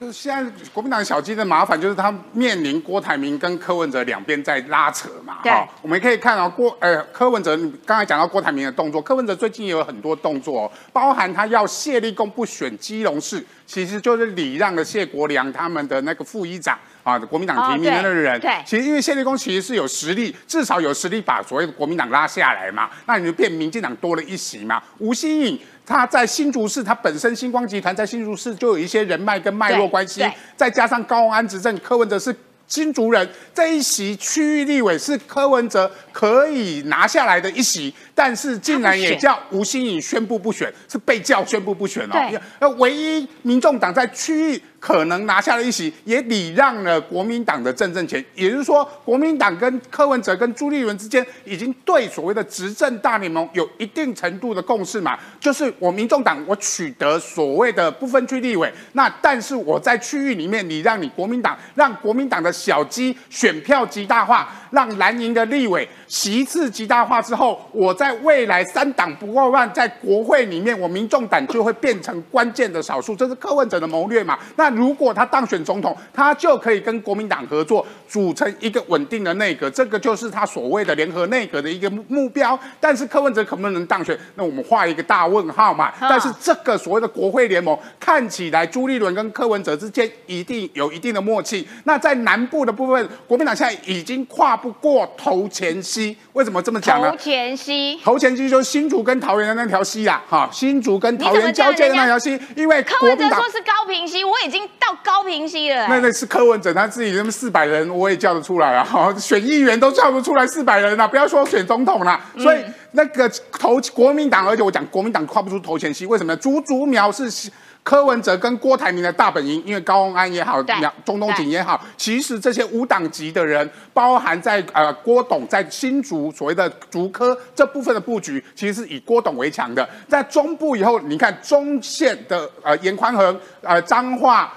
就是现在国民党小鸡的麻烦，就是他面临郭台铭跟柯文哲两边在拉扯嘛。对哈我们可以看到郭呃柯文哲，你刚才讲到郭台铭的动作，柯文哲最近也有很多动作、哦，包含他要谢立功不选基隆市，其实就是礼让了谢国良他们的那个副议长。啊，国民党提名的那个人，哦对。对其实因为谢立功其实是有实力，至少有实力把所谓的国民党拉下来嘛，那你就变民进党多了一席嘛。吴新颖他在新竹市，他本身星光集团在新竹市就有一些人脉跟脉络关系再加上高安执政，柯文哲是新竹人，这一席区域立委是柯文哲可以拿下来的一席，但是竟然也叫吴欣颖宣布不选，是被叫宣布不选哦。对。那唯一民众党在区域可能拿下了一席，也礼让了国民党的政政权，也就是说，国民党跟柯文哲跟朱立伦之间已经对所谓的执政大联盟有一定程度的共识嘛，就是我民众党我取得所谓的不分区立委，那但是我在区域里面你让你国民党，让国民党的小鸡选票极大化，让蓝营的立委席次极大化之后，我在未来三党不过半在国会里面，我民众党就会变成关键的少数，这是柯文哲的谋略嘛。那如果他当选总统，他就可以跟国民党合作，组成一个稳定的内阁，这个就是他所谓的联合内阁的一个目目标。但是柯文哲可不能当选？那我们画一个大问号嘛。但是这个所谓的国会联盟，看起来朱立伦跟柯文哲之间一定有一定的默契。那在南部的部分，国民党现在已经跨不过头前溪。为什么这么讲呢？头前溪，头前溪就是新竹跟桃园的那条溪啦，哈，新竹跟桃园交界的那条溪，因为柯文哲说是高平溪，我已经到高平溪了。那那是柯文哲他自己那么四百人，我也叫得出来啊，哈，*laughs* 选议员都叫不出来四百人啊，不要说选总统了。所以那个投国民党，而且我讲国民党跨不出头前溪，为什么？足足苗是。柯文哲跟郭台铭的大本营，因为高鸿安也好，中东锦也好，其实这些无党籍的人，包含在呃郭董在新竹所谓的竹科这部分的布局，其实是以郭董为强的。在中部以后，你看中线的呃严宽恒，呃彰化。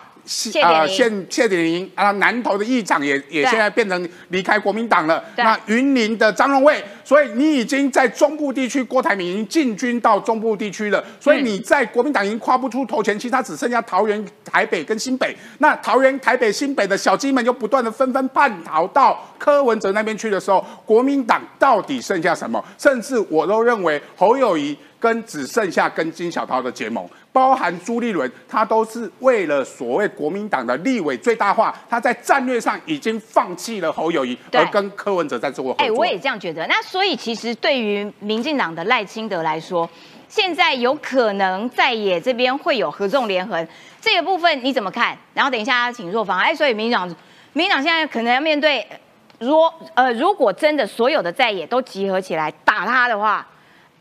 啊，现谢点林啊，南投的议长也也现在变成离开国民党了。那云林的张荣卫，所以你已经在中部地区，郭台铭已经进军到中部地区了。所以你在国民党已经跨不出头前期，他只剩下桃园、台北跟新北。那桃园、台北、新北的小鸡们又不断的纷纷叛逃到柯文哲那边去的时候，国民党到底剩下什么？甚至我都认为侯友谊。跟只剩下跟金小涛的结盟，包含朱立伦，他都是为了所谓国民党的立委最大化，他在战略上已经放弃了侯友谊，而跟柯文哲在做合作。哎，我也这样觉得。那所以其实对于民进党的赖清德来说，现在有可能在野这边会有合纵连横，这个部分你怎么看？然后等一下请若芳。哎，所以民进党，民进党现在可能要面对，如呃，如果真的所有的在野都集合起来打他的话。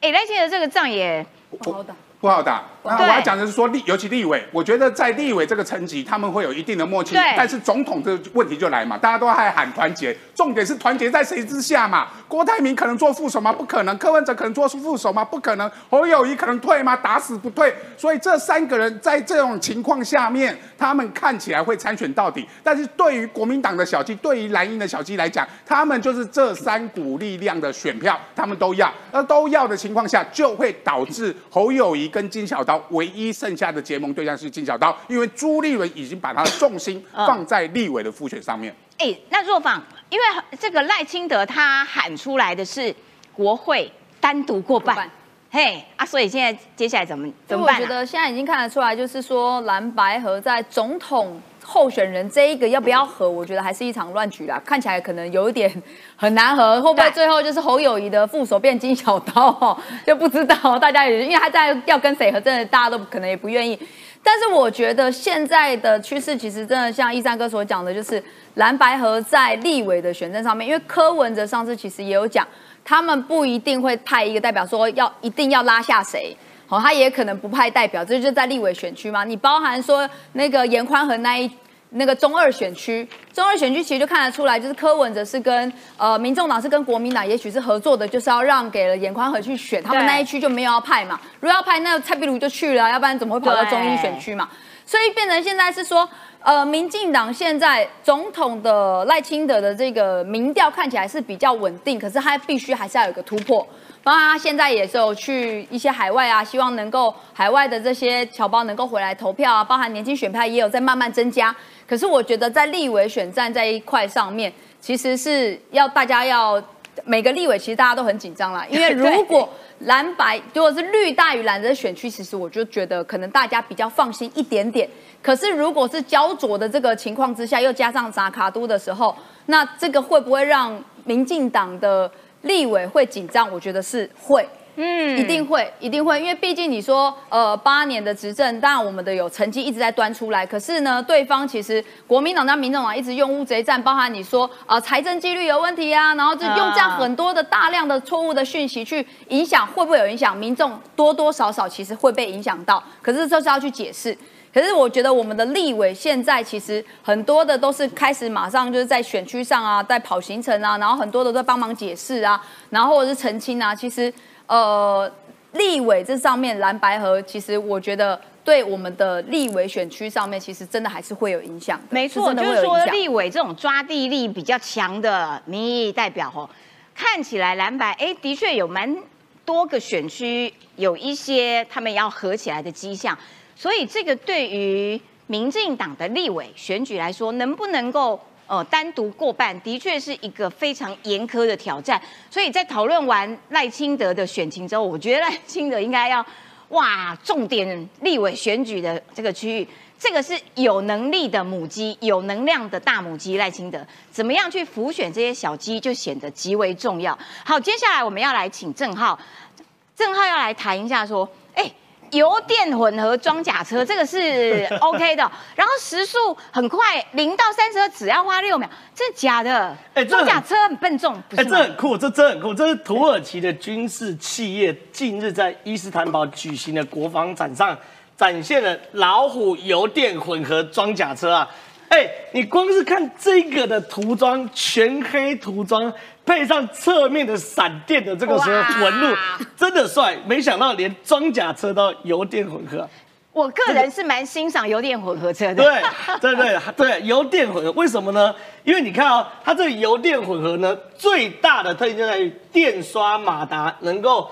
哎，赖清德这个仗也不好打，不好打。那我要讲的是说立，尤其立委，我觉得在立委这个层级，他们会有一定的默契。但是总统这个问题就来嘛，大家都还喊团结，重点是团结在谁之下嘛？郭台铭可能做副手吗？不可能。柯文哲可能做副手吗？不可能。侯友谊可能退吗？打死不退。所以这三个人在这种情况下面，他们看起来会参选到底。但是对于国民党的小鸡，对于蓝营的小鸡来讲，他们就是这三股力量的选票，他们都要。那都要的情况下，就会导致侯友谊跟金小刀。唯一剩下的结盟对象是金小刀，因为朱立伦已经把他的重心放在立委的复选上面。哎，那若访，因为这个赖清德他喊出来的是国会单独过半，嘿啊，所以现在接下来怎么怎么办？我觉得现在已经看得出来，就是说蓝白合在总统。候选人这一个要不要和？我觉得还是一场乱局啦，看起来可能有一点很难和，会不会最后就是侯友谊的副手变金小刀？*laughs* 就不知道，大家也因为他在要跟谁和，真的大家都可能也不愿意。但是我觉得现在的趋势其实真的像一三哥所讲的，就是蓝白河在立委的选战上面，因为柯文哲上次其实也有讲，他们不一定会派一个代表说要一定要拉下谁。哦，他也可能不派代表，这就在立委选区嘛。你包含说那个严宽和那一那个中二选区，中二选区其实就看得出来，就是柯文哲是跟呃民众党是跟国民党，也许是合作的，就是要让给了严宽和去选，他们那一区就没有要派嘛。如果要派，那蔡壁如就去了，要不然怎么会跑到中一选区嘛？所以变成现在是说，呃，民进党现在总统的赖清德的这个民调看起来是比较稳定，可是他必须还是要有个突破。包括他现在也是有去一些海外啊，希望能够海外的这些侨胞能够回来投票啊，包含年轻选票也有在慢慢增加。可是我觉得在立委选战这一块上面，其实是要大家要每个立委其实大家都很紧张啦，因为 *laughs* 如果蓝白如果是绿大于蓝的选区，其实我就觉得可能大家比较放心一点点。可是如果是焦灼的这个情况之下，又加上扎卡都的时候，那这个会不会让民进党的？立委会紧张，我觉得是会，嗯，一定会，一定会，因为毕竟你说，呃，八年的执政，当然我们的有成绩一直在端出来，可是呢，对方其实国民党、跟民众党一直用乌贼战，包含你说，啊，财政纪律有问题啊，然后就用这样很多的大量的错误的讯息去影响，会不会有影响？民众多多少少其实会被影响到，可是就是要去解释。可是我觉得我们的立委现在其实很多的都是开始马上就是在选区上啊，在跑行程啊，然后很多的在帮忙解释啊，然后或者是澄清啊。其实呃，立委这上面蓝白河，其实我觉得对我们的立委选区上面，其实真的还是会有影响。没错，就是说立委这种抓地力比较强的民意代表哦，看起来蓝白哎的确有蛮多个选区有一些他们要合起来的迹象。所以这个对于民进党的立委选举来说，能不能够呃单独过半，的确是一个非常严苛的挑战。所以在讨论完赖清德的选情之后，我觉得赖清德应该要哇重点立委选举的这个区域。这个是有能力的母鸡，有能量的大母鸡赖清德，怎么样去浮选这些小鸡，就显得极为重要。好，接下来我们要来请郑浩，郑浩要来谈一下说，哎，油电混合装甲车这个是 *laughs* OK 的，然后时速很快，零到三十二只要花六秒，真的假的？哎，装甲车很笨重，哎，这很酷，这真很酷，这是土耳其的军事企业近日在伊斯坦堡举行的国防展上。展现了老虎油电混合装甲车啊！哎，你光是看这个的涂装，全黑涂装，配上侧面的闪电的这个时候纹路，真的帅。没想到连装甲车都油电混合。我个人是蛮欣赏油电混合车的。对对对对，油电混合为什么呢？因为你看啊，它这个油电混合呢，最大的特点就在于电刷马达能够。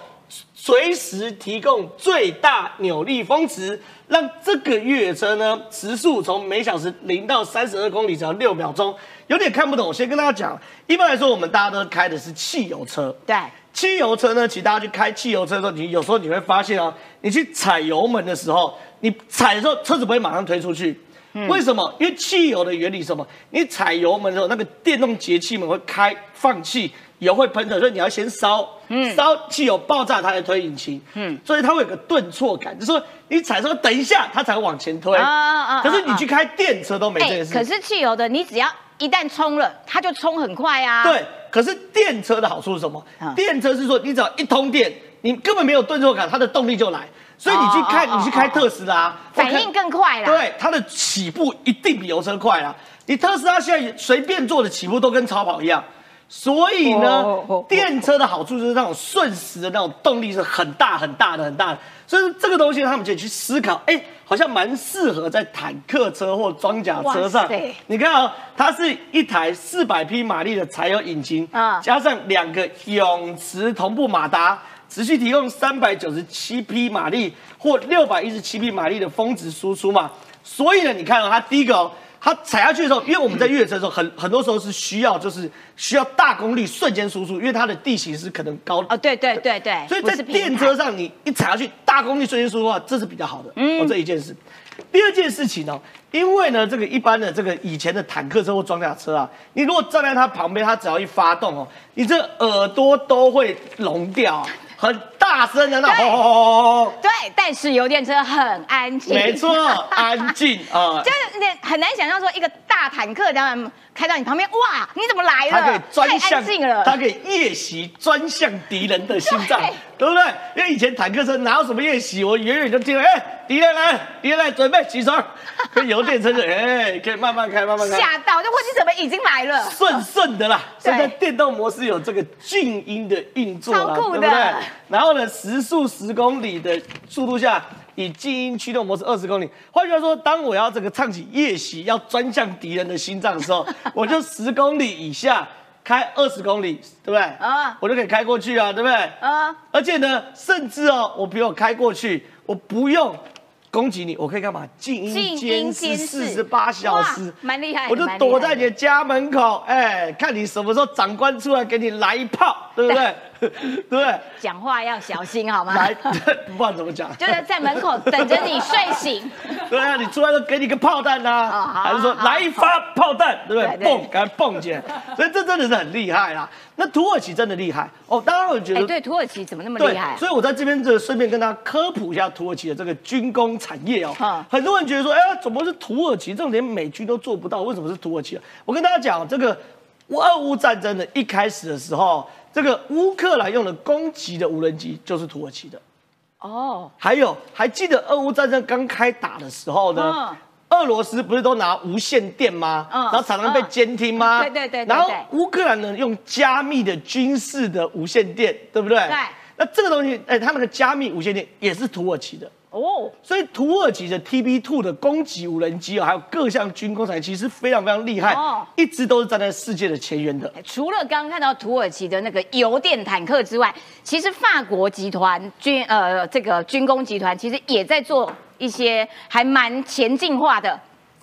随时提供最大扭力峰值，让这个越野车呢时速从每小时零到三十二公里只要六秒钟，有点看不懂。我先跟大家讲，一般来说我们大家都开的是汽油车，对，汽油车呢，其实大家去开汽油车的时候，你有时候你会发现啊，你去踩油门的时候，你踩的时候车子不会马上推出去，为什么？因为汽油的原理是什么？你踩油门的时候，那个电动节气门会开放气。油会喷的，所以你要先烧，烧汽油爆炸，它才推引擎，嗯，所以它会有个顿挫感，就是说你踩说等一下，它才会往前推。啊啊！可是你去开电车都没这件事。可是汽油的，你只要一旦冲了，它就冲很快啊。对，可是电车的好处是什么？电车是说你只要一通电，你根本没有顿挫感，它的动力就来。所以你去看，你去开特斯拉，反应更快啦。对，它的起步一定比油车快啦。你特斯拉现在随便做的起步都跟超跑一样。所以呢，电车的好处就是那种瞬时的那种动力是很大很大的很大的，所以这个东西他们就去思考，哎，好像蛮适合在坦克车或装甲车上。你看啊，它是一台四百匹马力的柴油引擎，啊，加上两个永磁同步马达，持续提供三百九十七匹马力或六百一十七匹马力的峰值输出嘛。所以呢，你看到它第一个。它踩下去的时候，因为我们在越野车的时候，很很多时候是需要，就是需要大功率瞬间输出，因为它的地形是可能高啊，对对对对，所以在电车上你一踩下去，大功率瞬间输出的话，这是比较好的。嗯，这一件事。第二件事情呢，因为呢，这个一般的这个以前的坦克车或装甲车啊，你如果站在它旁边，它只要一发动哦，你这耳朵都会聋掉。很大声的那吼吼吼吼对，但是油电车很安静，没错，安静 *laughs* 啊，就是你很难想象说一个大坦克这样开到你旁边，哇，你怎么来了？它可以专向，它可以夜袭专向敌人的心脏，对不对？因为以前坦克车哪有什么夜袭，我远远就听到，哎，敌人来，敌人来，准备起床。*laughs* 跟油电车就，哎，可以慢慢开，慢慢开。吓到，就问你怎么已经来了？顺顺的啦。现在电动模式有这个静音的运作啦，对不对？然后呢，时速十公里的速度下。以静音驱动模式二十公里，换句话说，当我要这个唱起夜袭，要专向敌人的心脏的时候，*laughs* 我就十公里以下开二十公里，对不对？啊，我就可以开过去啊，对不对？啊，而且呢，甚至哦，我比如开过去，我不用攻击你，我可以干嘛？静音监视四十八小时，蛮厉害。我就躲在你的家门口，哎，看你什么时候长官出来给你来一炮，对不对？*laughs* *laughs* 对，讲话要小心好吗？来，*laughs* 不管怎么讲，就是在门口等着你睡醒。*laughs* 对啊，你出来都给你个炮弹呐，还是说来一发炮弹，对不对？蹦，赶快蹦起来。所以这真的是很厉害啦。那土耳其真的厉害哦，当然我觉得，对，土耳其怎么那么厉害？所以我在这边就顺便跟大家科普一下土耳其的这个军工产业哦。很多人觉得说，哎呀，怎么是土耳其？这种连美军都做不到，为什么是土耳其？我跟大家讲，这个俄乌战争的一开始的时候。这个乌克兰用的攻击的无人机就是土耳其的哦，还有还记得俄乌战争刚开打的时候呢，俄罗斯不是都拿无线电吗？然后常常被监听吗？对对对。然后乌克兰呢用加密的军事的无线电，对不对？对。那这个东西，哎，它那个加密无线电也是土耳其的哦，所以土耳其的 TB Two 的攻击无人机啊，还有各项军工产业，其实非常非常厉害，哦一直都是站在世界的前沿的。除了刚刚看到土耳其的那个油电坦克之外，其实法国集团军呃这个军工集团其实也在做一些还蛮前进化的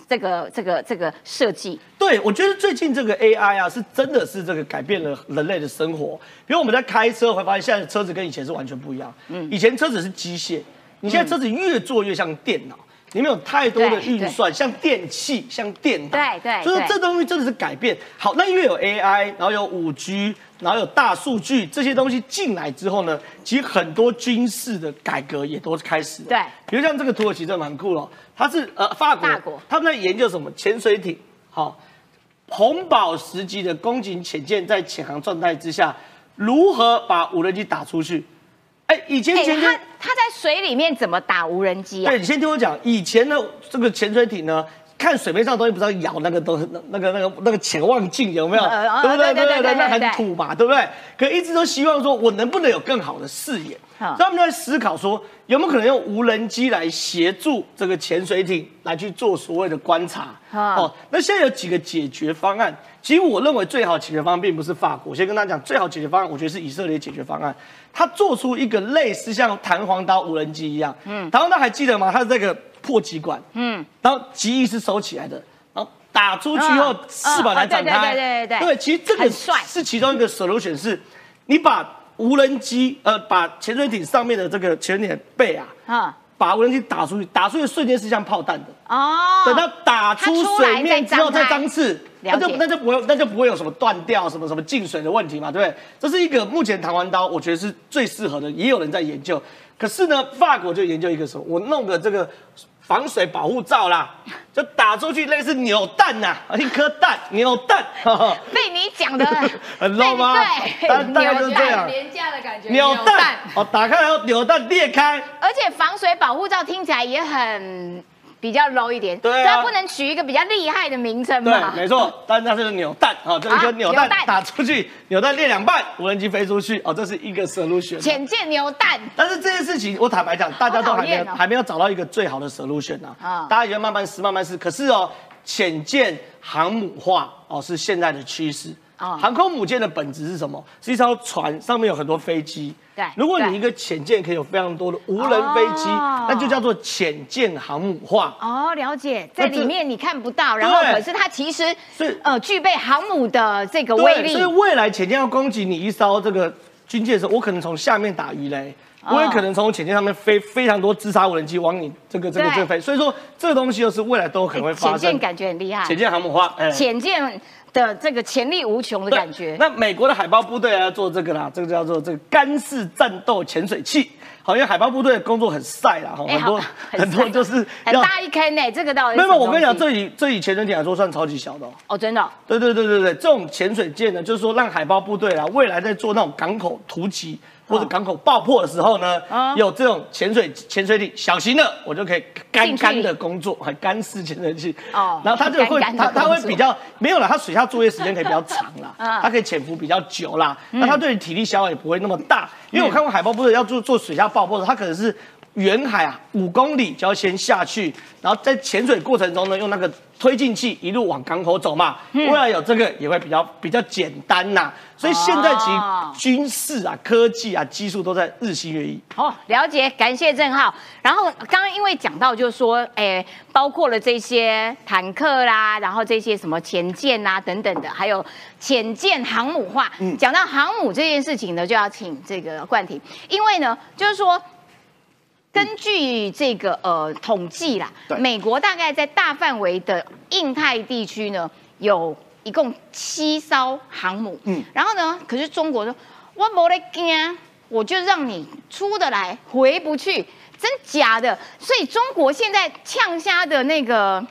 这个这个这个设计。对，我觉得最近这个 AI 啊，是真的是这个改变了人类的生活。比如我们在开车，会发现现在的车子跟以前是完全不一样。嗯，以前车子是机械，你现在车子越做越像电脑。里面有太多的对运算，像电器，像电脑，对对所以这东西真的是改变。好，那因为有 AI，然后有五 G，然后有大数据这些东西进来之后呢，其实很多军事的改革也都开始了。对比如像这个土耳其真的蛮酷了，它是呃法国，法国他们在研究什么潜水艇，好、红宝石级的攻击潜舰在潜航状态之下，如何把无人机打出去？哎，以前他他在水里面怎么打无人机啊对？你先听我讲，以前呢，这个潜水艇呢，看水面上的东西不知道咬那个东西，那那个那个那个潜望镜有没有？对不对？对对对对那很土嘛，对不对？可一直都希望说，我能不能有更好的视野？好所以他们在思考说，有没有可能用无人机来协助这个潜水艇来去做所谓的观察？哦，那现在有几个解决方案。其实我认为最好解决方案并不是法国，我先跟大家讲，最好解决方案，我觉得是以色列解决方案。他做出一个类似像弹簧刀无人机一样，嗯，弹簧刀还记得吗？它是这个破击管，嗯，然后机翼是收起来的，然后打出去后嗯翅膀才展开，嗯对对对对对对，其实这个是其中一个 solution，是你把无人机，呃，把潜水艇上面的这个潜水艇的背啊，啊。把无人机打出去，打出去的瞬间是像炮弹的。哦，等到打出水面之后再张刺，了那就那就不会那就不会有什么断掉、什么什么进水的问题嘛，对不对？这是一个目前弹簧刀，我觉得是最适合的，也有人在研究。可是呢，法国就研究一个什么？我弄个这个防水保护罩啦，就打出去类似扭蛋呐、一颗蛋扭蛋，*laughs* 被你讲的 *laughs* 很 low 吗对，大大概就是这样 *laughs* 廉价的感觉，扭蛋哦，打开然后扭蛋裂开，而且防水保护罩听起来也很比较 low 一点，对不能取一个比较厉害的名称对嘛？，没错，*laughs* 但是它是扭蛋啊，这一颗啊扭蛋打出去，扭蛋裂两半，无人机飞出去，哦，这是一个 solution。浅见扭蛋，但是这件事情，我坦白讲，大家都还没有、还没有找到一个最好的 solution 啊。啊大家也要慢慢试，慢慢试。可是哦，浅见航母化哦是现在的趋势。哦。航空母舰的本质是什么？是一艘船，上面有很多飞机。对对如果你一个潜舰可以有非常多的无人飞机，哦。那就叫做潜舰航母化。哦，了解，在里面你看不到，然后可是它其实是呃具备航母的这个威，力。所以未来潜舰要攻击你一艘这个军舰的时候，我可能从下面打鱼雷，哦。我也可能从潜舰上面飞非常多自杀无人机往你这个这个对。这个飞，所以说这个东西又是未来都有可能会发生。浅见感觉很厉害，潜舰航母化，哎。浅见的这个潜力无穷的感觉。那美国的海豹部队要做这个啦，这个叫做这个干式战斗潜水器。好，因为海豹部队的工作很晒啦，*laughs* 很多很多晒就是很。大一坑呢，这个到底没有，没有我跟你讲，这这以这以潜水艇来说算超级小的哦。哦，真的哦对对对对对，这种潜水舰呢，就是说让海豹部队啊，未来在做那种港口突击或者港口爆破的时候呢，啊。有这种潜水潜水艇小型的，我就可以干干的工作，很干式潜水器。哦然后它就会它它会比较没有了，它水下作业时间可以比较长啦，啊 *laughs* 它可以潜伏比较久啦，那它对体力消耗也不会那么大。因为我看过海豹部队要做做水下爆破的，它可能是远海啊五公里就要先下去，然后在潜水过程中呢，用那个推进器一路往港口走嘛。嗯未来有这个也会比较比较简单呐、所以现在其军事啊、科技啊、技术都在日新月异。哦，了解，感谢郑浩。然后刚刚因为讲到，就是说，哎，包括了这些坦克啦，然后这些什么潜舰啊等等的，还有潜舰航母化。嗯讲到航母这件事情呢，就要请这个冠廷，因为呢，就是说。根据这个呃统计啦，美国大概在大范围的印太地区呢，有一共七艘航母。嗯嗯，然后呢，可是中国说，我没得惊，我就让你出得来，回不去，真假的？所以中国现在呛虾的那个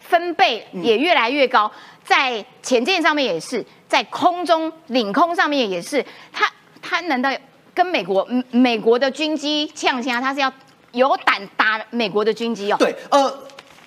分贝也越来越高，在潜舰上面也是，在空中领空上面也是，他他难道跟美国嗯美国的军机呛虾，他是要有胆打美国的军机哦？对，呃，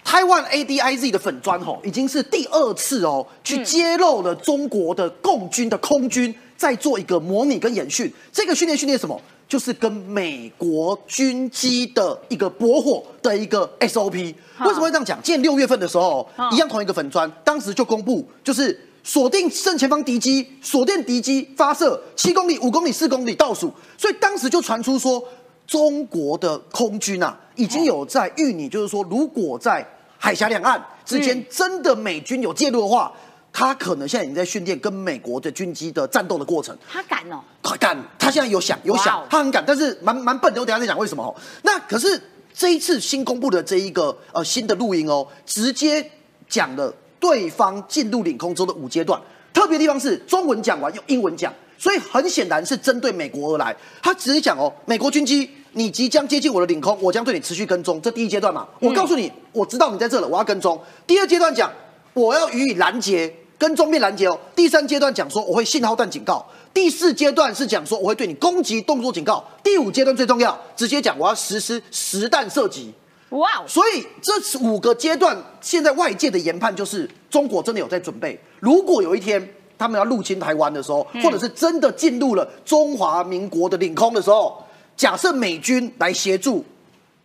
台湾 ADIZ 的粉砖吼，已经是第二次哦，去揭露了中国的共军的空军在做一个模拟跟演训。这个训练训练什么？就是跟美国军机的一个搏火的一个 SOP。为什么会这样讲？今年六月份的时候，一样同一个粉砖，当时就公布，就是锁定正前方敌机，锁定敌机发射七公里、五公里、四公里倒数，所以当时就传出说，中国的空军啊，已经有在预拟，就是说，如果在海峡两岸之间真的美军有介入的话，他可能现在已经在训练跟美国的军机的战斗的过程。他敢哦，他敢，他现在有想有想他很敢，但是蛮蛮笨的。我等下再讲为什么哦。那可是这一次新公布的这一个呃新的录音哦，直接讲了对方进入领空中的五阶段。特别地方是中文讲完用英文讲，所以很显然是针对美国而来。他直接讲哦，美国军机你即将接近我的领空，我将对你持续跟踪。这第一阶段嘛，我告诉你，我知道你在这了，我要跟踪。第二阶段讲，我要予以拦截，跟踪变拦截哦。第三阶段讲说我会信号弹警告。第四阶段是讲说我会对你攻击动作警告。第五阶段最重要，直接讲我要实施实弹射击。哇哦，所以这五个阶段，现在外界的研判就是中国真的有在准备。如果有一天他们要入侵台湾的时候，或者是真的进入了中华民国的领空的时候，假设美军来协助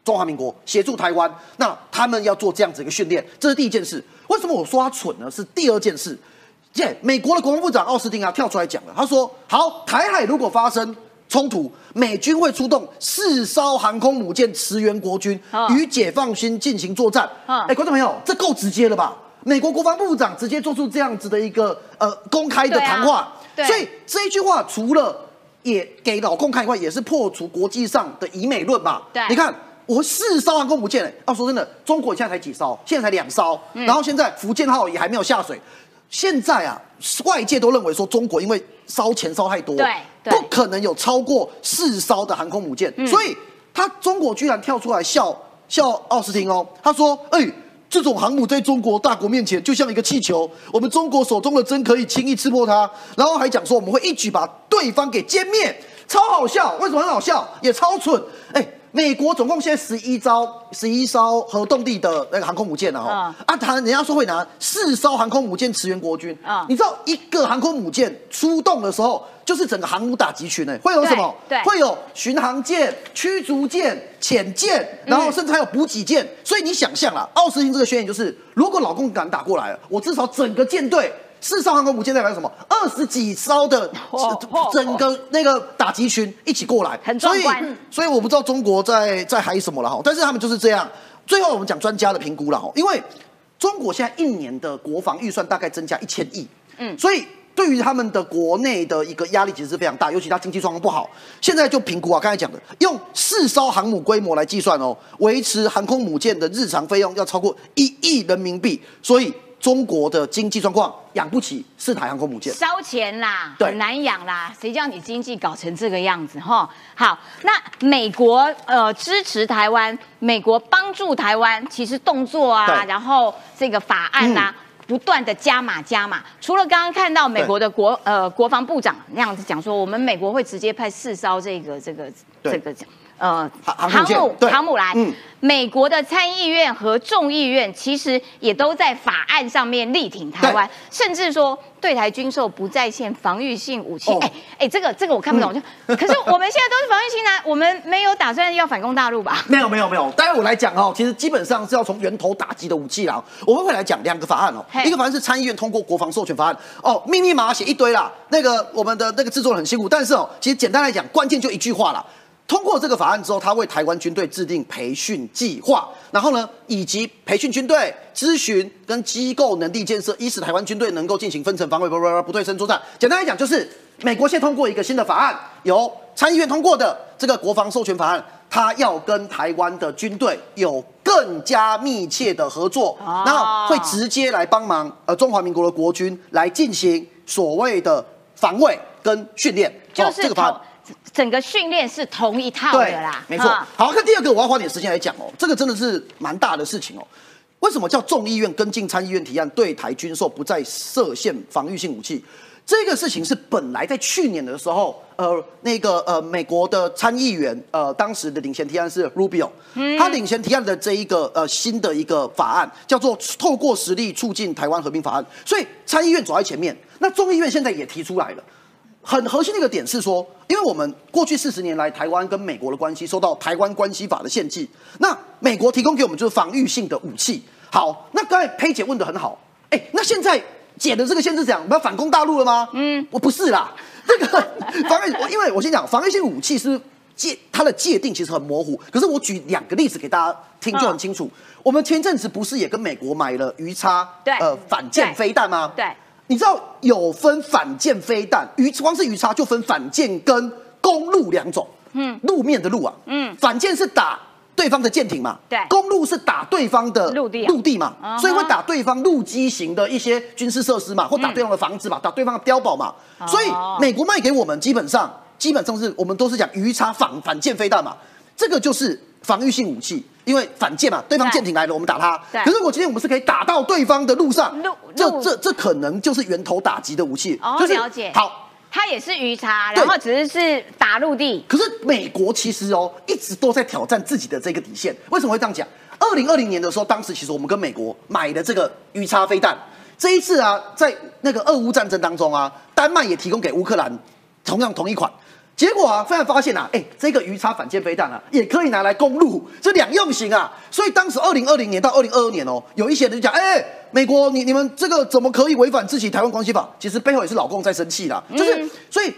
中华民国协助台湾，那他们要做这样子一个训练，这是第一件事。为什么我说他蠢呢？是第二件事。耶，美国的国防部长奥斯汀啊跳出来讲了，他说：好，台海如果发生冲突，美军会出动四艘航空母舰驰援国军哦，与解放军进行作战。嗯哎，观众朋友，这够直接了吧？美国国防部长直接做出这样子的一个呃公开的谈话，对所以这一句话除了也给老共看以外，也是破除国际上的以美论吧。对你看。我四艘航空母舰、欸，要说真的，中国现在才几艘，现在才两艘，然后现在福建号也还没有下水。现在啊，外界都认为说中国因为烧钱烧太多，对对不可能有超过四艘的航空母舰，所以他中国居然跳出来笑笑奥斯汀哦，他说：“哎、这种航母在中国大国面前就像一个气球，我们中国手中的针可以轻易刺破它。”然后还讲说我们会一举把对方给歼灭，超好笑。为什么很好笑？也超蠢。哎、美国总共现在十一艘十一艘核动力的那个航空母舰了哦，啊，他人家说会拿四艘航空母舰驰援国军啊你知道一个航空母舰出动的时候，就是整个航母打击群呢，会有什么？会有巡航舰、驱逐舰、潜舰，然后甚至还有补给舰。所以你想象啊，奥斯汀这个宣言就是，如果老共敢打过来了，我至少整个舰队。四艘航空母舰代表什么？二十几艘的哦哦整个那个打击群一起过来，所以所以我不知道中国在在嗨什么了哈，但是他们就是这样。最后我们讲专家的评估了哈，因为中国现在一年的国防预算大概增加一千亿，嗯，所以对于他们的国内的一个压力其实是非常大，尤其他经济状况不好。现在就评估啊，刚才讲的，用四艘航母规模来计算哦，维持航空母舰的日常费用要超过一亿人民币，所以中国的经济状况养不起四台航空母舰。烧钱啦，对。很难养啦，谁叫你经济搞成这个样子哈？好，那美国呃支持台湾，美国帮助台湾，其实动作啊，然后这个法案呐、不断的加码加码，除了刚刚看到美国的国呃国防部长那样子讲说，我们美国会直接派四艘这个这个对。这个呃航航母航母来，嗯美国的参议院和众议院其实也都在法案上面力挺台湾，甚至说对台军售不再限防御性武器。哦哎哎、这个这个我看不懂，就可是我们现在都是防御性啊，*laughs* 我们没有打算要反攻大陆吧？*laughs* 没有没有没有，待会我来讲哦，其实基本上是要从源头打击的武器啦。我们会来讲两个法案哦，一个法案是参议院通过国防授权法案哦，密密麻麻写一堆啦。那个我们的那个制作人很辛苦，但是哦，其实简单来讲，关键就一句话啦。通过这个法案之后，他为台湾军队制定培训计划，然后呢，以及培训军队、咨询跟机构能力建设，以使台湾军队能够进行分层防卫、不不不不对称作战。简单来讲，就是美国现在通过一个新的法案，由参议院通过的这个国防授权法案，他要跟台湾的军队有更加密切的合作，然后会直接来帮忙呃中华民国的国军来进行所谓的防卫跟训练，哦就是这个法案。整个训练是同一套的啦，没错。好，那第二个，我要花点时间来讲哦，这个真的是蛮大的事情哦。为什么叫众议院跟进参议院提案，对台军售不再设限防御性武器？这个事情是本来在去年的时候，呃，那个呃，美国的参议员，呃，当时的领衔提案是 Rubio，、他领衔提案的这一个呃新的一个法案叫做《透过实力促进台湾和平法案》，所以参议院走在前面，那众议院现在也提出来了。很核心的一个点是说，因为我们过去四十年来，台湾跟美国的关系受到《台湾关系法》的限制，那美国提供给我们就是防御性的武器。好，那刚才佩姐问的很好，哎，那现在解的这个限制怎样？我们要反攻大陆了吗？嗯，我不是啦，*laughs* 这个防御，我因为我先讲防御性武器是界它的界定其实很模糊，可是我举两个例子给大家听就很清楚。我们前阵子不是也跟美国买了鱼叉，对呃，反舰飞弹吗？对。你知道有分反舰飞弹，鱼光是鱼叉就分反舰跟公路两种。嗯，路面的路啊，嗯，反舰是打对方的舰艇嘛，对，公路是打对方的陆地陆地嘛，所以会打对方陆基型的一些军事设施嘛，或打对方的房子嘛，打对方的碉堡嘛。所以美国卖给我们基本上基本上是我们都是讲鱼叉反反舰飞弹嘛，这个就是防御性武器。因为反舰嘛，对方舰艇来了，我们打它。可是我今天我们是可以打到对方的路上，这这这可能就是源头打击的武器。哦，了解。好，它也是鱼叉，然后只是是打陆地。可是美国其实哦，一直都在挑战自己的这个底线。为什么会这样讲？二零二零年的时候，当时其实我们跟美国买的这个鱼叉飞弹，这一次啊，在那个俄乌战争当中啊，丹麦也提供给乌克兰同样同一款。结果啊，突然发现啊，哎，这个鱼叉反舰飞弹啊，也可以拿来攻陆，这两用型啊。所以当时二零二零年到二零二二年哦，有一些人就讲，哎，美国你你们这个怎么可以违反自己台湾关系法？其实背后也是老共在生气啦，就是所以。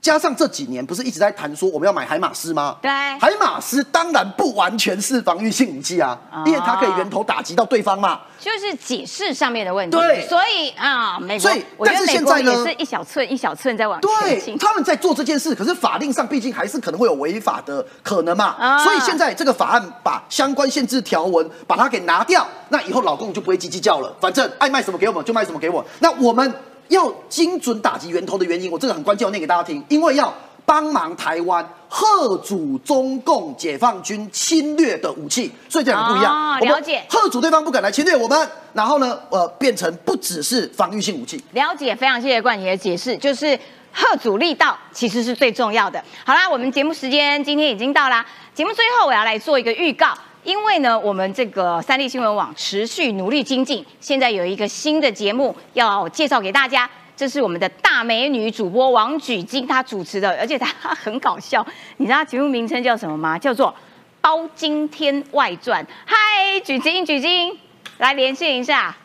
加上这几年不是一直在谈说我们要买海马斯吗？对，海马斯当然不完全是防御性武器啊，因为它可以源头打击到对方嘛。就是解释上面的问题。对，所以啊，美国，但是现在呢，也是一小寸一小寸在往前对。他们在做这件事，可是法令上毕竟还是可能会有违法的可能嘛。所以现在这个法案把相关限制条文把它给拿掉，那以后老公就不会叽叽叫了，反正爱卖什么给我们就卖什么给我。那我们。要精准打击源头的原因，我这个很关键，我念给大家听。因为要帮忙台湾贺阻中共解放军侵略的武器，所以这两个不一样。了解，贺阻对方不敢来侵略我们，然后呢，呃，变成不只是防御性武器。了解，非常谢谢冠杰的解释，就是贺阻力道其实是最重要的。好啦，我们节目时间今天已经到啦，节目最后我要来做一个预告。因为呢，我们这个三立新闻网持续努力精进，现在有一个新的节目要介绍给大家，这是我们的大美女主播王举金她主持的，而且她很搞笑。你知道节目名称叫什么吗？叫做《包金天外传》。嗨，举金，举金，来连线一下。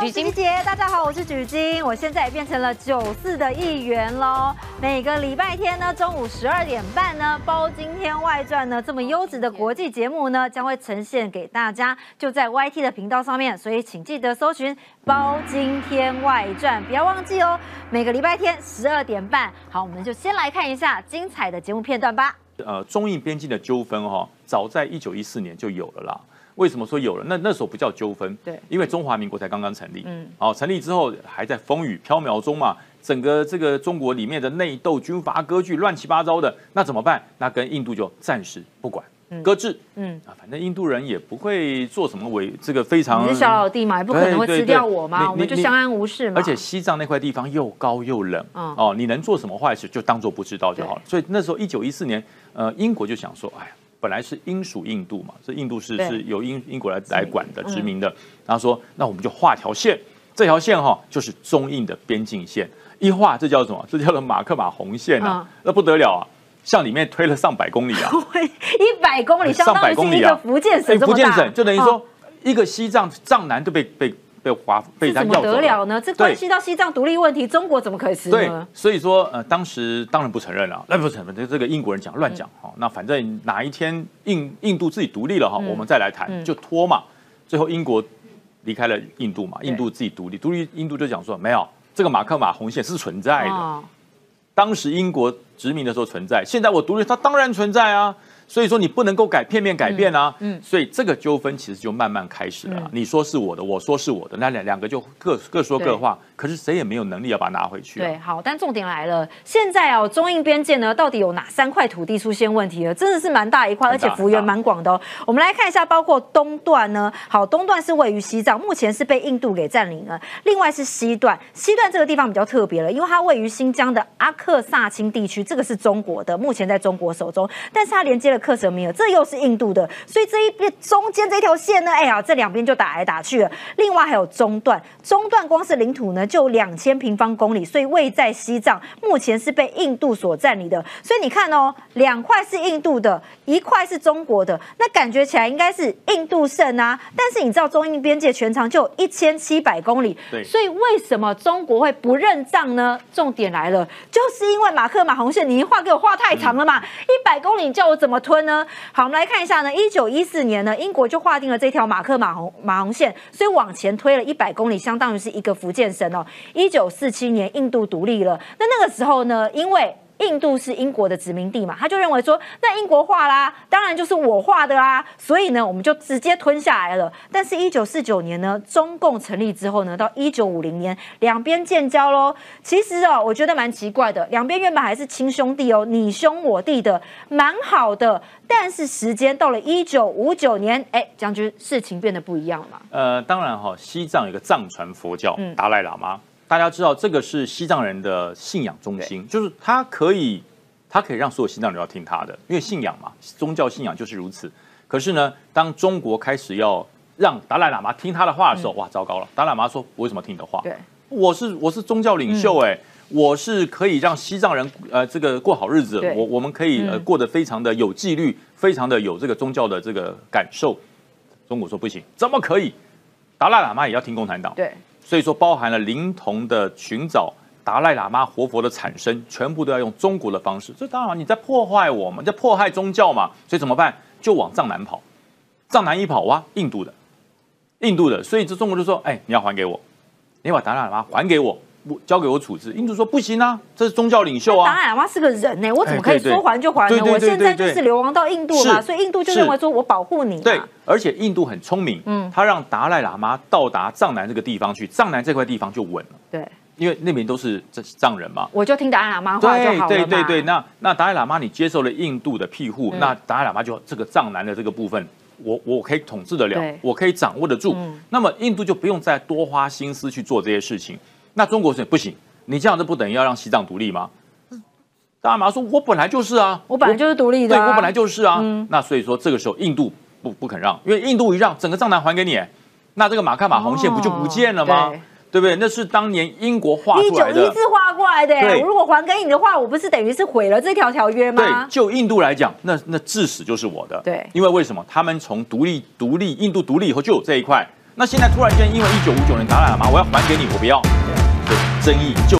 金姐，大家好，我是举金，我现在也变成了九四的一员喽。每个礼拜天呢，中午十二点半呢，《包今天外传》呢，这么优质的国际节目呢，将会呈现给大家，就在 YT 的频道上面，所以请记得搜寻《包今天外传》，不要忘记哦。每个礼拜天十二点半，好，我们就先来看一下精彩的节目片段吧。呃，中印边境的纠纷哈，早在一九一四年就有了啦。为什么说有了？那那时候不叫纠纷，对，因为中华民国才刚刚成立，嗯，好，成立之后还在风雨飘渺中嘛，整个这个中国里面的内斗、军阀割据、乱七八糟的，那怎么办？那跟印度就暂时不管，搁置，嗯啊，反正印度人也不会做什么违这个非常，你是小老弟嘛，也不可能会吃掉我嘛，我们就相安无事嘛。而且西藏那块地方又高又冷，哦，你能做什么坏事就当做不知道就好了。所以那时候一九一四年，呃，英国就想说，哎呀。本来是英属印度嘛，这印度是是由英英国来来管的殖民的。然后说，那我们就画条线，这条线哈就是中印的边境线。一画，这叫什么？这叫做马克马红线啊，那不得了啊！向里面推了上百公里啊，*laughs* 一百公里，上百公里啊！福建省福建省就等于说一个西藏藏南都被被。被华被他要走得了呢？这关系到西藏独立问题，中国怎么可以吃呢？对，所以说呃，当时当然不承认了，那不承认，这这个英国人讲乱讲哈。那反正哪一天印印度自己独立了哈，我们再来谈，就拖嘛。最后英国离开了印度嘛，印度自己独立，独立印度就讲说没有这个马克马红线是存在的，当时英国殖民的时候存在，现在我独立，它当然存在啊。所以说你不能够改片面改变啊，嗯，所以这个纠纷其实就慢慢开始了。你说是我的，我说是我的，那两两个就各各说各话，可是谁也没有能力要把它拿回去。对，好，但重点来了，现在哦，中印边界呢，到底有哪三块土地出现问题了？真的是蛮大一块，而且幅员蛮广的哦。我们来看一下，包括东段呢，好，东段是位于西藏，目前是被印度给占领了。另外是西段，西段这个地方比较特别了，因为它位于新疆的阿克萨钦地区，这个是中国的，目前在中国手中，但是它连接。了克什米尔，这又是印度的，所以这一边中间这条线呢，哎呀，这两边就打来打去了。另外还有中段，中段光是领土呢就两千平方公里，所以位在西藏，目前是被印度所占领的。所以你看哦，两块是印度的，一块是中国的，那感觉起来应该是印度胜啊。但是你知道中印边界全长就一千七百公里，对所以为什么中国会不认账呢？重点来了，就是因为马克马红线，你一画给我画太长了嘛，一百公里你叫我怎么分呢？好，我们来看一下呢，一九一四年呢，英国就划定了这条马克马红马红线，所以往前推了一百公里，相当于是一个福建省哦。一九四七年印度独立了，那那个时候呢，因为印度是英国的殖民地嘛，他就认为说，那英国画啦，当然就是我画的啦，所以呢，我们就直接吞下来了。但是，一九四九年呢，中共成立之后呢，到一九五零年，两边建交喽。其实哦，我觉得蛮奇怪的，两边原本还是亲兄弟哦，你兄我弟的，蛮好的。但是时间到了一九五九年，哎，将军，事情变得不一样了嘛。呃，当然哈、西藏有个藏传佛教嗯达赖喇嘛，大家知道这个是西藏人的信仰中心，就是他可以，他可以让所有西藏人都要听他的，因为信仰嘛，宗教信仰就是如此。可是呢，当中国开始要让达赖喇嘛听他的话的时候，哇，糟糕了！达赖喇嘛说：“我为什么听你的话？对，我是我是宗教领袖、哎、我是可以让西藏人呃这个过好日子，我我们可以呃嗯过得非常的有纪律，非常的有这个宗教的这个感受。中国说不行，怎么可以？达赖喇嘛也要听共产党，对，所以说包含了灵童的寻找、达赖喇嘛活佛的产生，全部都要用中国的方式。这当然你在破坏我们，在迫害宗教嘛，所以怎么办？就往藏南跑，藏南一跑哇，印度的，印度的，所以这中国就说，哎，你要还给我，你把达赖喇嘛还给我，我交给我处置。印度说不行啊，这是宗教领袖啊，达赖喇嘛是个人呢、我怎么可以说还就还呢？对对对我现在对对就是流亡到印度嘛，所以印度就认为说我保护你。对，而且印度很聪明，嗯他让达赖喇嘛到达藏南这个地方去，藏南这块地方就稳了，对，因为那边都是这藏人嘛。我就听达赖喇嘛话就对好了嘛。对对对，那那达赖喇嘛你接受了印度的庇护，嗯那达赖喇嘛就这个藏南的这个部分，我我可以统治得了，我可以掌握得住。嗯那么印度就不用再多花心思去做这些事情。那中国是不行，你这样子不等于要让西藏独立吗？达赖喇嘛说：“我本来就是啊，我本来就是独立的啊对我本来就是啊。嗯那所以说这个时候印度不不肯让，因为印度一让，整个藏南还给你，那这个马卡马红线不就不见了吗？哦对对不对？那是当年英国画一九出来的。一四画过来的、对我如果还给你的话，我不是等于是毁了这条条约吗对吗，？就印度来讲，那那至死就是我的。对因为为什么？他们从独立独立，印度独立以后就有这一块。那现在突然间因为一九五九年打来了嘛，我要还给你，我不要，对，争议就。